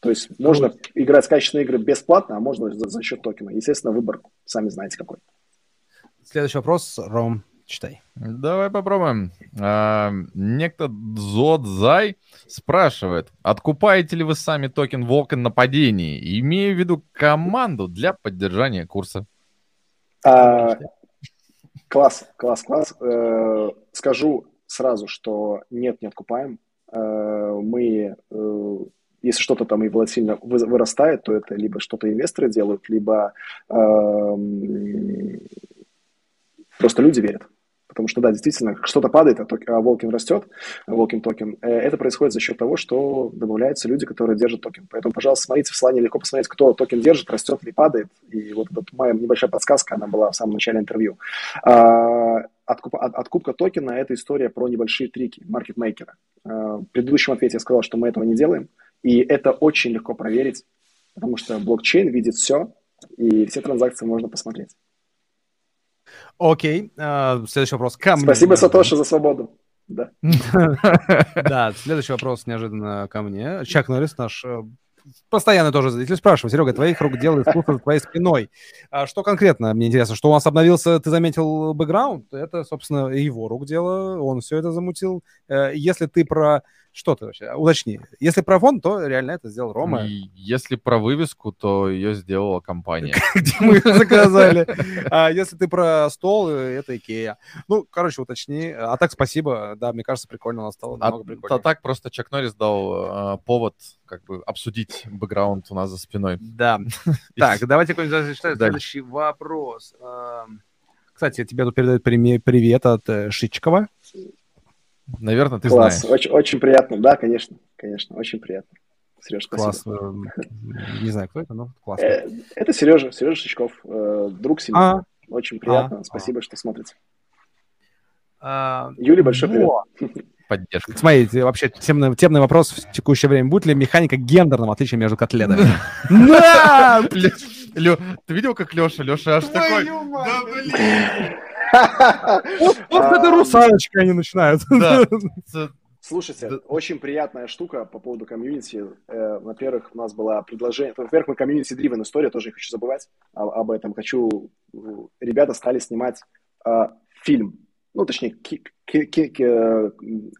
То есть можно играть качественные игры бесплатно, а можно за, за счет токена. Естественно, выбор сами знаете какой. Следующий вопрос, Ром, читай. Давай попробуем. А, некто Зодзай спрашивает, откупаете ли вы сами токен Волкан нападений, имея в виду команду для поддержания курса? А, класс, класс, класс. Э, скажу сразу, что нет, не откупаем. Э, мы э, если что-то там и волатильно вырастает, то это либо что-то инвесторы делают, либо э, просто люди верят. Потому что, да, действительно, что-то падает, а, ток, а Walken растет, Walken токен. Э, это происходит за счет того, что добавляются люди, которые держат токен. Поэтому, пожалуйста, смотрите в слайде, легко посмотреть, кто токен держит, растет или падает. И вот эта моя небольшая подсказка, она была в самом начале интервью. А, откуп, от, откупка токена – это история про небольшие трики маркетмейкера. А, в предыдущем ответе я сказал, что мы этого не делаем. И это очень легко проверить, потому что блокчейн видит все, и все транзакции можно посмотреть. Окей, uh, следующий вопрос. Ко мне. Спасибо, Сатоши, за свободу. Да. *laughs* да, следующий вопрос неожиданно ко мне. Чак Норрис, наш э, постоянно тоже зритель спрашивает, Серега, твоих рук дело искусство за твоей спиной. А что конкретно, мне интересно, что у нас обновился, ты заметил, бэкграунд? Это, собственно, его рук дело, он все это замутил. Э, если ты про что ты вообще? Уточни. Если про фон, то реально это сделал Рома. И если про вывеску, то ее сделала компания. *laughs* Где мы ее заказали. А если ты про стол, это Икея. Ну, короче, уточни. А так спасибо. Да, мне кажется, прикольно у нас стало. А, а так просто Чак Норрис дал э, повод как бы обсудить бэкграунд у нас за спиной. Да. *laughs* Так, давайте какой-нибудь зачитаю следующий вопрос. Кстати, тебе тут передают привет от э, Шичкова. Наверное, ты Класс. знаешь. Очень, очень приятно. Да, конечно. Конечно, очень приятно. Сереж, спасибо. Класс. Не знаю, кто это, но классно. Э, это Сережа, Сережа Шичков, э, друг семьи. А? Очень приятно. А? Спасибо, что смотрите. А, Юля, большой привет. *laughs* Поддержка. Смотрите, вообще темный, темный вопрос в текущее время. Будет ли механика гендерным отличием между котлетами? *laughs* Да! Ты видел, как Леша? Леша аж такой... Да, блин! Вот это русалочка они начинают. *laughs* Слушайте, очень приятная штука по поводу комьюнити. Э, во-первых, у нас было предложение... Во-первых, мы комьюнити-дривен история, тоже не хочу забывать об этом. Хочу... Ребята стали снимать э, фильм, ну, точнее, э,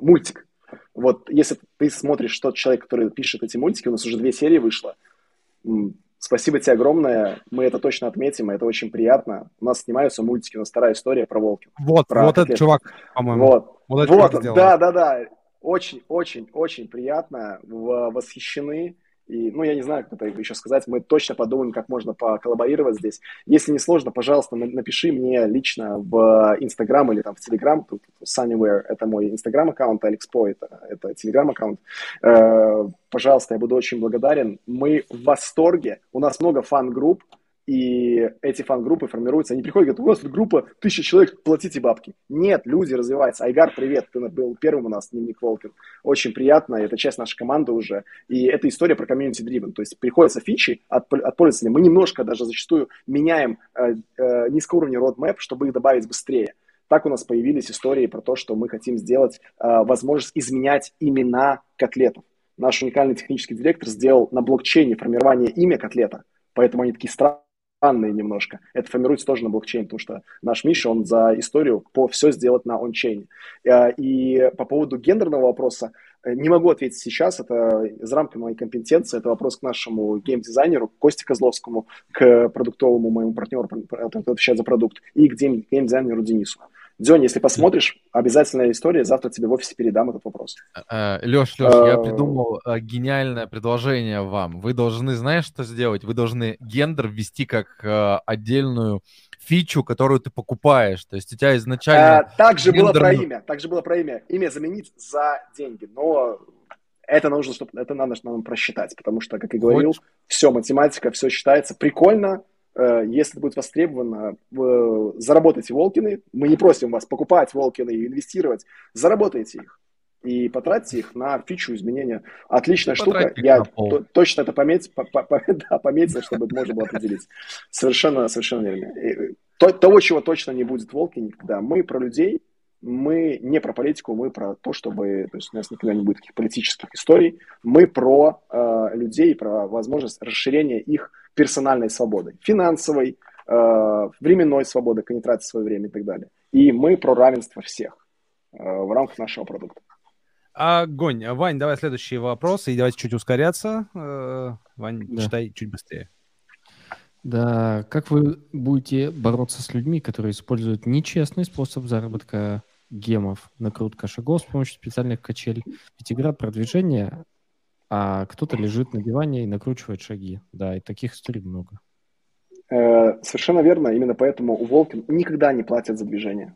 мультик. Вот если ты смотришь тот человек, который пишет эти мультики, у нас уже две серии вышло, Спасибо тебе огромное. Мы это точно отметим, это очень приятно. У нас снимаются мультики, у нас вторая история про волки. Вот, про вот этот чувак, по-моему. Вот, вот, вот да, да, да. Очень, очень, очень приятно. Восхищены. И, ну, я не знаю, как это еще сказать. Мы точно подумаем, как можно поколлаборировать здесь. Если не сложно, пожалуйста, напиши мне лично в Инстаграм или там в Телеграм. Тут Sunnyware – это мой Инстаграм-аккаунт, AlexPo – это, это Телеграм-аккаунт. Э, пожалуйста, я буду очень благодарен. Мы в восторге. У нас много фан-групп и эти фан-группы формируются, они приходят и говорят, у нас тут группа тысяча человек, платите бабки. Нет, люди развиваются. Айгар, привет, ты был первым у нас, дневник Walken. Очень приятно, это часть нашей команды уже. И это история про community driven. То есть приходятся фичи от, от пользователей. Мы немножко даже зачастую меняем э, э, низкоуровневый roadmap, чтобы их добавить быстрее. Так у нас появились истории про то, что мы хотим сделать э, возможность изменять имена котлетов. Наш уникальный технический директор сделал на блокчейне формирование имя котлета, поэтому они такие странные странные немножко. Это формируется тоже на блокчейне, потому что наш Миша, он за историю по все сделать на ончейне. Э, и по поводу гендерного вопроса, э, не могу ответить сейчас, это из рамки моей компетенции, это вопрос к нашему геймдизайнеру, Косте Козловскому, к продуктовому моему партнеру, отвечает за продукт, и к геймдизайнеру Денису. Дзёнь, если посмотришь, обязательная история, завтра тебе в офисе передам этот вопрос. Леш, Леш, я придумал э, гениальное предложение вам. Вы должны, знаешь, что сделать? Вы должны гендер ввести как э, отдельную фичу, которую ты покупаешь. То есть у тебя изначально... А, так же было про имя. Так же было про имя. Имя заменить за деньги. Но это нужно, чтобы это надо, надо просчитать, потому что, как я говорил, Очень... все математика, все считается. Прикольно, Э, если это будет востребовано, заработайте Волкины. Мы не просим вас покупать Волкины и инвестировать. Заработайте их и потратьте их на фичу изменения. Отличная штука. Я т- точно это пометь, по, по, по, *laughs* да, пометил, чтобы это можно было определить. Совершенно, совершенно верно. То, того, чего точно не будет Волки никогда. Мы про людей, мы не про политику, мы про то, чтобы, то есть у нас никогда не будет таких политических историй, мы про э, людей, про возможность расширения их персональной свободы, финансовой, э, временной свободы, к не тратить свое время и так далее. И мы про равенство всех э, в рамках нашего продукта. Огонь. Вань, давай следующий вопрос, и давайте чуть ускоряться. Э, Вань, да. читай чуть быстрее. Да, как вы будете бороться с людьми, которые используют нечестный способ заработка гемов, накрутка шагов с помощью специальных качелей. Ведь игра продвижения, а кто-то лежит на диване и накручивает шаги. Да, и таких историй много. Э, совершенно верно. Именно поэтому у Волкин никогда не платят за движение.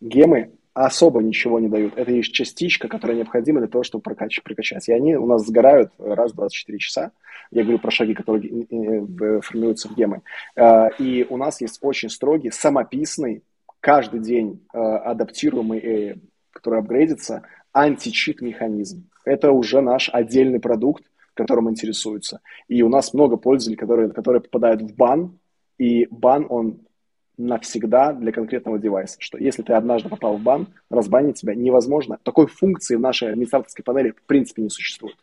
Гемы особо ничего не дают. Это лишь частичка, которая необходима для того, чтобы прокач- прокачать. И они у нас сгорают раз в 24 часа. Я говорю про шаги, которые формируются в гемы. Э, и у нас есть очень строгий, самописный каждый день э, адаптируемый, э, который апгрейдится, античит механизм. Это уже наш отдельный продукт, которым интересуются. И у нас много пользователей, которые, которые попадают в бан, и бан, он навсегда для конкретного девайса, что если ты однажды попал в бан, разбанить тебя невозможно. Такой функции в нашей администраторской панели в принципе не существует.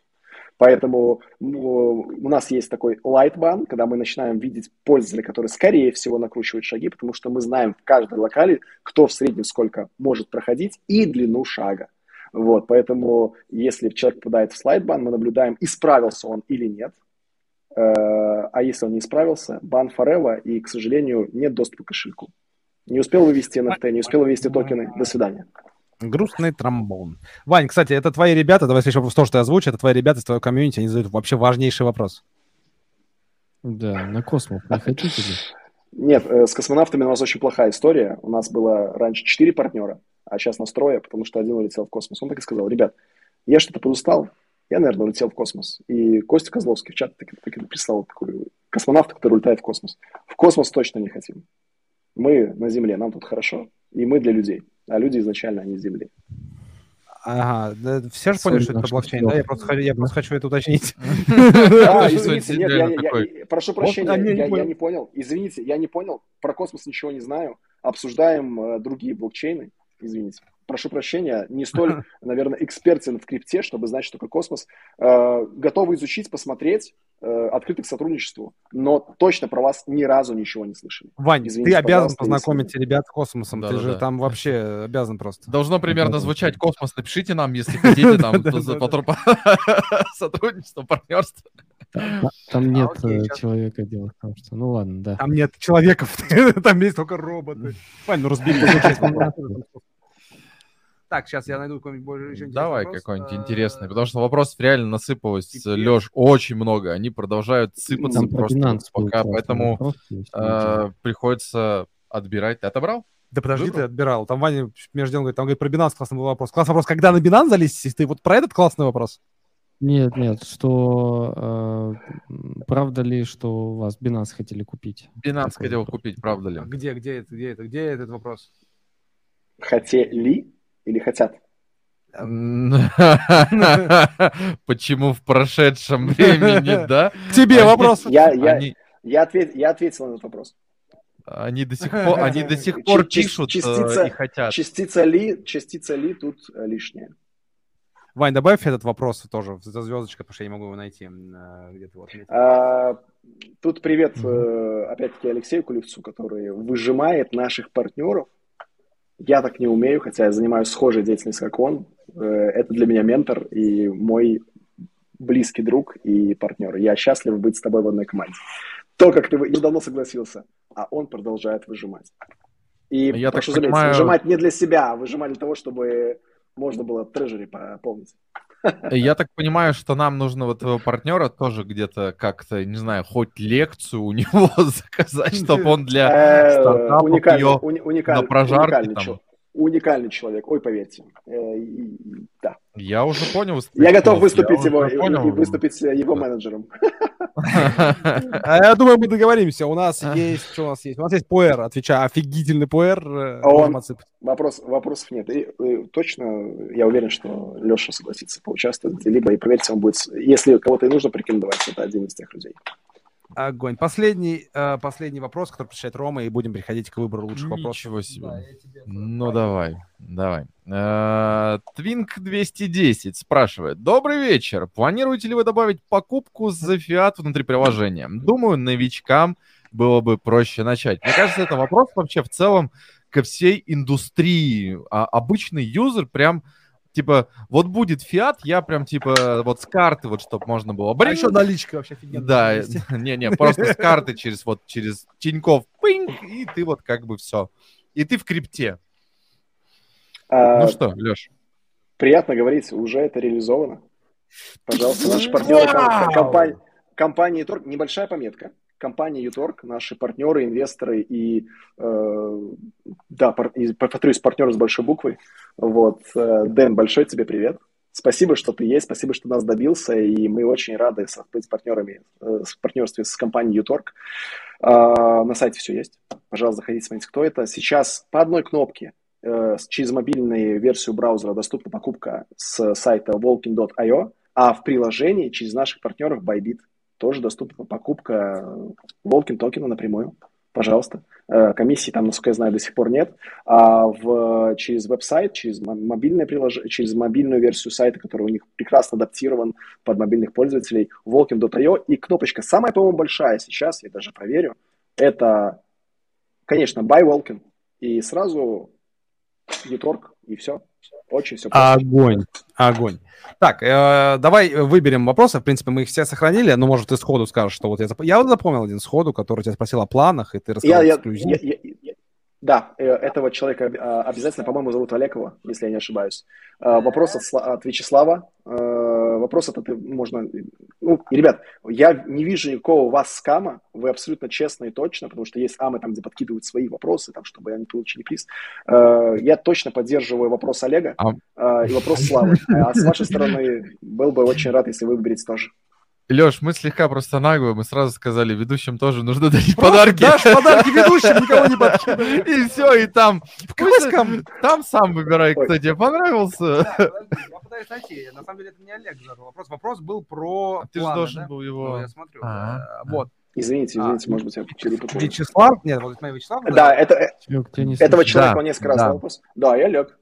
Поэтому у нас есть такой ban, когда мы начинаем видеть пользователя, который, скорее всего, накручивает шаги, потому что мы знаем в каждой локале, кто в среднем сколько может проходить, и длину шага. Вот, поэтому если человек попадает в слайд-бан, мы наблюдаем, исправился он или нет. Э, а если он не исправился, бан forever, и, к сожалению, нет доступа к кошельку. Не успел вывести NFT, не успел вывести токены. До свидания. Грустный тромбон. Вань, кстати, это твои ребята, давай следующий вопрос, то, что я озвучу, это твои ребята из твоего комьюнити, они задают вообще важнейший вопрос. Да, на космос не хотите ли? Нет, э, с космонавтами у нас очень плохая история. У нас было раньше четыре партнера, а сейчас нас трое, потому что один улетел в космос. Он так и сказал, ребят, я что-то подустал, я, наверное, улетел в космос. И Костя Козловский в чат таки, таки прислал такой космонавт, который улетает в космос. В космос точно не хотим. Мы на Земле, нам тут хорошо, и мы для людей а люди изначально, они с Земли. Ага, да, все же поняли, что это блокчейн, да? Я просто, я просто хочу это уточнить. *laughs* *laughs* Извините, нет, я, прошу прощения, я, не понял. Извините, я не понял. Про космос ничего не знаю. Обсуждаем э, другие блокчейны. Извините. Прошу прощения, не столь, *laughs* наверное, экспертен в крипте, чтобы знать, что такое космос. Э, готовы изучить, посмотреть, открыты к сотрудничеству, но точно про вас ни разу ничего не слышали. Вань, Извините, ты обязан познакомить если... ребят с космосом, да, ты да, же да. там вообще обязан просто. Должно примерно звучать космос, напишите нам, если хотите, там, *laughs* *laughs* сотрудничество, партнерство. Там нет э, человека, дело в том, что... Ну ладно, да. Там нет человеков, *laughs* там есть только роботы. Вань, ну разбери. Так, сейчас я найду какой-нибудь более интересный Давай вопрос. какой-нибудь Э, интересный, потому что вопросов реально насыпалось, Пипец. Леш, очень много. Они продолжают сыпаться Там про просто Binance пока, поэтому э, приходится отбирать. Ты отобрал? Да подожди, Выбрал? ты отбирал. Там Ваня между делом говорит, там говорит про Binance классный был вопрос. Классный вопрос, когда на Binance залезть? Ты вот про этот классный вопрос? Нет, нет, что э, правда ли, что у вас Binance хотели купить? Binance Такой хотел вопрос. купить, правда ли? А Где, где это, где это, где этот вопрос? Хотели или хотят? *laughs* Почему в прошедшем *laughs* времени, да? К тебе вопрос. Я, я, Они, я, ответ, я ответил на этот вопрос. они до сих пор, они до сих пор пишут э, частица- и хотят. Частица ли, частица ли тут э, лишняя. Вань, добавь этот вопрос тоже за звездочкой, потому что я не могу его найти. э, Где-то вот. А, тут привет, э, опять-таки, Алексею Кулевцу, который выжимает наших партнеров. Я так не умею, хотя я занимаюсь схожей деятельностью, как он. Э, Это для меня ментор и мой близкий друг и партнер. Я счастлив быть с тобой в одной команде. То, как ты вы- я давно согласился, а он продолжает выжимать. И Я так прошу заметить, понимаю- выжимать не для себя, а выжимать для того, чтобы можно было трежери пополнить. Я так понимаю, что нам нужно вот твоего партнера тоже где-то как-то, не знаю, хоть лекцию у *laughs* него заказать, чтобы он для Э, стартапов уникальный- на прожарке уникальный, человек, ой, поверьте. Э, и- да. Я уже понял. Я готов выступить я его понял. и выступить э, его менеджером. *laughs* *laughs* А я думаю, мы договоримся. У нас есть, что у нас есть? У нас есть пуэр, отвечаю, офигительный пуэр. Вопрос, вопросов нет. И, точно, я уверен, что Леша согласится поучаствовать. Либо, и поверьте, он будет... Если кого-то и нужно порекомендовать, это один из тех людей. Огонь. Последний, э, последний вопрос, который прочитает Рома, и будем переходить к выбору лучших вопросов. Ничего себе. Да, тебе- Ну давай, давай. Э, Твинк 210 спрашивает. Добрый вечер. Планируете ли вы добавить покупку за фиат внутри приложения? Думаю, новичкам было бы проще начать. Мне кажется, это вопрос вообще в целом ко всей индустрии. А обычный юзер прям типа, вот будет фиат, я прям типа вот с карты, вот чтобы можно было. А еще наличка вообще офигенная. Да, не-не, *laughs* просто с карты *laughs* через вот через Тиньков, пинг, и ты вот как бы все. И ты в крипте. А, Ну что, Леш? Приятно говорить, уже это реализовано. Пожалуйста, наши партнеры компании, компания Юторг, небольшая пометка. Компания Юторг, наши партнеры, инвесторы и, э, да, пар, и, повторюсь, партнеры с большой буквы. Вот, э, Дэн, большой тебе привет. Спасибо, что ты есть, спасибо, что нас добился, и мы очень рады быть партнерами, э, в партнерстве с компанией Юторг. А, на сайте все есть. Пожалуйста, заходите, смотрите, кто это. Сейчас по одной кнопке э, через мобильную версию браузера доступна покупка с сайта walking.io, а в приложении через наших партнеров Bybit тоже доступна покупка Walking токена напрямую. Пожалуйста. Э, Комиссии там, насколько я знаю, до сих пор нет. А в, через веб-сайт, через мо- мобильное приложение, через мобильную версию сайта, который у них прекрасно адаптирован под мобильных пользователей, walking.io, и кнопочка самая, по-моему, большая сейчас, я даже проверю, это, конечно, Buy Walking, и сразу uTorg, и все. Очень все просто. Огонь, огонь. Так, э, давай выберем вопросы. В принципе, мы их все сохранили, но, может, ты сходу скажешь, что вот я запомнил. Я вот запомнил один сходу, который тебя спросил о планах, и ты рассказал я, эксклюзив. я- я- да, э, этого человека а, обязательно, по-моему, зовут Олегова, если я не ошибаюсь. А, Вопрос от, от Вячеслава. Вопрос этот можно... Ну, ребят, я не вижу никакого у вас скама, вы абсолютно честно и точно, потому что есть амы там, где подкидывают свои вопросы, там, чтобы они получили приз. Я точно поддерживаю вопрос Олега а, и вопрос Славы. А с вашей стороны, был бы очень рад, если вы выберете тоже. Леш, мы слегка просто наглые, мы сразу сказали, ведущим тоже нужно дарить Просто подарки. дашь подарки *laughs* ведущим, никого не подкидывай. И все, и там. Пусть- скам? Там сам выбирай, кто тебе понравился. Да, подожди, я пытаюсь найти. На самом деле, это не Олег задал вопрос. Вопрос был про Ты же должен был Ну, его... я смотрю. А, э, Вот. Извините, А, извините, может быть, я перепутал. Вячеслав? Нет, вот это моя Вячеслав. Да, это, э, Этого человека он несколько раз задал вопрос. Да, я Олег.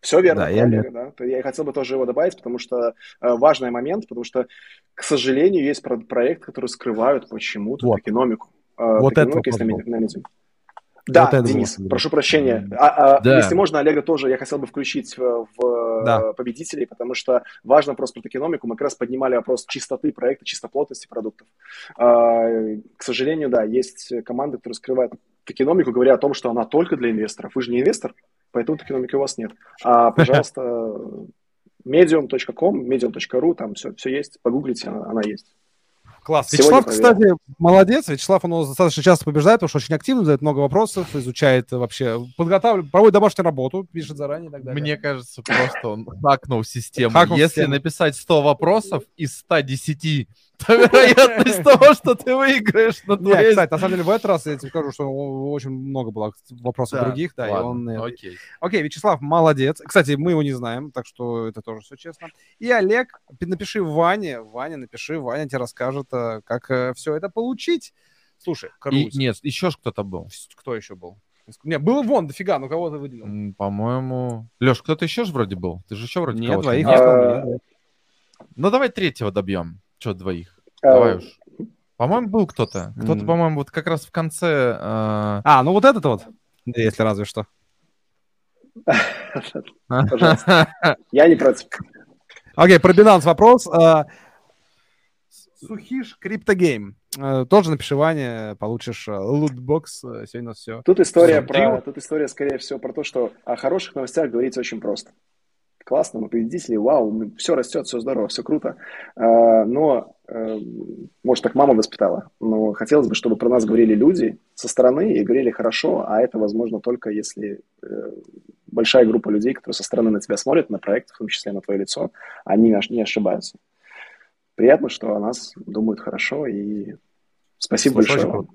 Все верно. Да, я Олега, да. То Я хотел бы тоже его добавить, потому что э, важный момент, потому что, к сожалению, есть про- проект, который скрывают почему-то Вот. токеномику. Э, Вот токеномика этот есть на, вопрос Мedi- на Medium. Да, Вот это Денис, был. прошу прощения. А, а, Да. Если можно, Олега тоже я хотел бы включить в, в, Да. э, победителей, потому что важный вопрос про токеномику. Мы как раз поднимали вопрос чистоты проекта, чистоплотности продуктов. А, К сожалению, да, есть команды, которые скрывают токеномику, говоря о том, что она только для инвесторов. Вы же не инвестор, поэтому токеномики у вас нет. А, пожалуйста, *laughs* medium.com, medium.ru, там все, все есть, погуглите, она, она есть. Класс. Вячеслав, кстати, молодец. Вячеслав, он достаточно часто побеждает, потому что очень активно, задает много вопросов, изучает вообще, подготавливает, проводит домашнюю работу, пишет заранее и так далее. Мне кажется, просто он хакнул систему. Хакнул Если систему. написать 100 вопросов из 110, то вероятность того, что ты выиграешь на Нет, кстати, на самом деле в этот раз я тебе скажу, что очень много было вопросов других, да, и он... Э, окей. Окей, Вячеслав, молодец. Кстати, мы его не знаем, так что это тоже все честно. И Олег, напиши Ване, Ваня, напиши, Ваня тебе расскажет, э, как э, все это получить. Слушай, И, нет, еще кто-то был. Кто еще был? Не, было вон, дофига, ну кого ты выделил? По-моему... Леш, кто-то еще же вроде был? Ты же еще вроде Нет, двоих. А... Ну, давай третьего добьем. Что двоих? А... Давай уж. *laughs* По-моему, был кто-то. Кто-то, mm. по-моему, вот как раз в конце... Э... А, ну вот этот вот, если разве что. Пожалуйста. *laughs* Я не против. Окей, про Binance вопрос. А, Сухиш Криптогейм. Э, тоже напиши Ване, получишь э, лутбокс. Э, сегодня у нас все. Тут история, про, тут история, скорее всего, про то, что о хороших новостях говорить очень просто. Классно, мы победители, вау, все растет, все здорово, все круто. Но, может, так мама воспитала, но хотелось бы, чтобы про нас говорили люди со стороны и говорили хорошо, а это возможно только если большая группа людей, которые со стороны на тебя смотрят, на проект, в том числе на твое лицо, они не ошибаются приятно, что о нас думают хорошо, и спасибо Слушай, большое.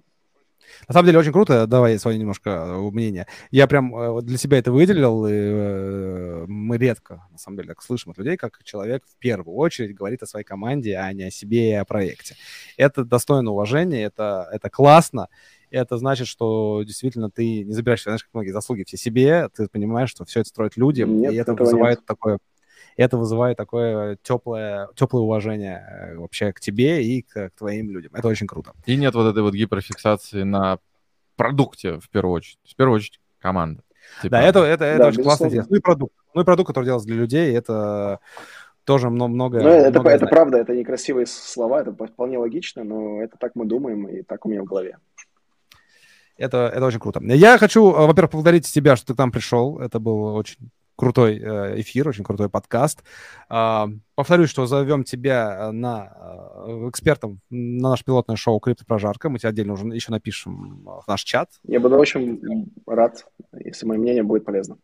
На самом деле очень круто, давай свое немножко э, мнение. Я прям э, для себя это выделил, и э, мы редко, на самом деле, так слышим от людей, как человек в первую очередь говорит о своей команде, а не о себе и о проекте. Это достойно уважения, это, это классно, это значит, что действительно ты не забираешь, знаешь, как многие заслуги все себе, ты понимаешь, что все это строит людям, нет, и это вызывает нет. такое это вызывает такое теплое, теплое уважение э, вообще к тебе и к, к твоим людям. Это очень круто. И нет вот этой вот гиперфиксации на продукте в первую очередь. В первую очередь команда. Типа... Да, это, это, это да, очень классно. Ну и продукт. Ну и продукт, который делается для людей, это тоже много... много ну, это, много это правда, это некрасивые слова, это вполне логично, но это так мы думаем и так у меня в голове. Это, это очень круто. Я хочу, э, во-первых, поблагодарить тебя, что ты к нам пришел. Это было очень крутой э, эфир, очень крутой подкаст. А, повторюсь, что зовем тебя на э, экспертом на наше пилотное шоу «Криптопрожарка». Мы тебе отдельно уже еще напишем в наш чат. Я буду очень рад, если мое мнение будет полезно.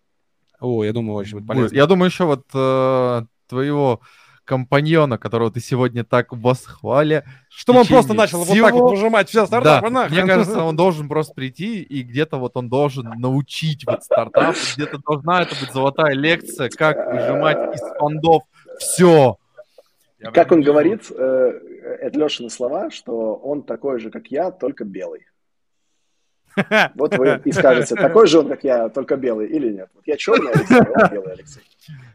О, я думаю, очень будет полезно. Я думаю, еще вот э, твоего компаньона, которого ты сегодня так восхвали. Чтобы он просто начал всего... вот так вот выжимать все стартапы, да. Мне кажется, он *laughs* должен просто прийти, и где-то вот он должен научить вот стартап, где-то должна это быть золотая лекция, как выжимать из фондов все. как он говорит, э, это Лешины слова, что он такой же, как я, только белый. *laughs* Вот вы и скажете, такой же он, как я, только белый или нет? Вот я черный Алексей, а он белый Алексей.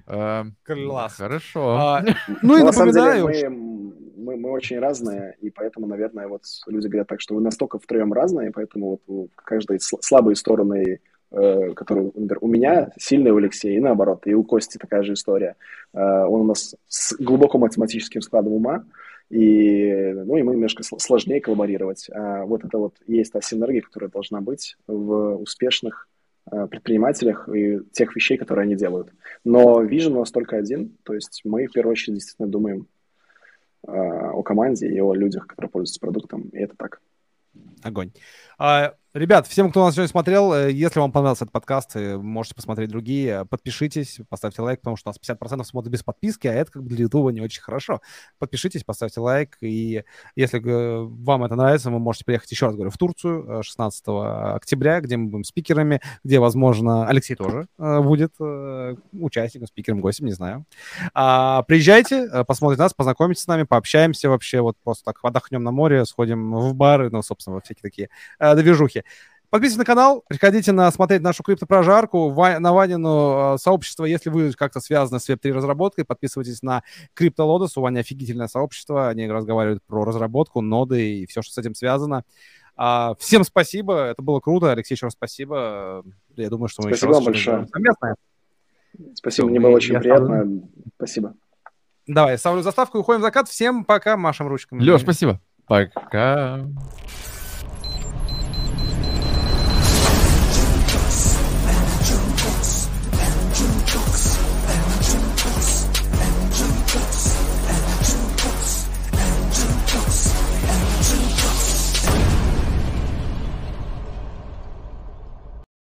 Эм, Класс. Хорошо. А, *laughs* ну и напоминаю... Мы, мы очень разные, и поэтому, наверное, вот люди говорят так, что вы настолько втроем разные, поэтому вот каждой слабые стороны э, которые, например, у меня сильные у Алексея, и наоборот, и у Кости такая же история. Э, он у нас с глубоко математическим складом ума, и, ну, ему немножко сложнее коллаборировать. А вот это вот есть та синергия, которая должна быть в успешных э, предпринимателях и тех вещей, которые они делают. Но вижен у нас только один, то есть мы в первую очередь действительно думаем э, о команде и о людях, которые пользуются продуктом, и это так. Огонь. А, Ребят, всем, кто нас сегодня смотрел, э, если вам понравился этот подкаст, э, можете посмотреть другие, подпишитесь, поставьте лайк, потому что у нас 50% смотрят без подписки, а это как бы для YouTube не очень хорошо. Подпишитесь, поставьте лайк, и если э, вам это нравится, вы можете приехать, еще раз говорю, в Турцию 16 октября, где мы будем спикерами, где, возможно, Алексей тоже будет участником, спикером, гостем, не знаю. А, приезжайте, посмотрите нас, познакомитесь с нами, пообщаемся вообще, вот просто так отдохнем на море, сходим в бары, ну, собственно, во всякие такие движухи. Подписывайтесь на канал, приходите на смотреть нашу криптопрожарку, на Ванину э, сообщество, если вы как-то связаны с Web3 разработкой, подписывайтесь на CryptoLotus, у Вани офигительное сообщество, они разговаривают про разработку, ноды и все, что с этим связано. А, всем спасибо, это было круто, Алексей, еще раз спасибо. Я думаю, что мы спасибо еще раз большое. совместное. Спасибо, мне было очень приятно. Ставлю... Спасибо. Давай, ставлю заставку и уходим в закат. Всем пока, машем ручками. Леш, спасибо. Пока.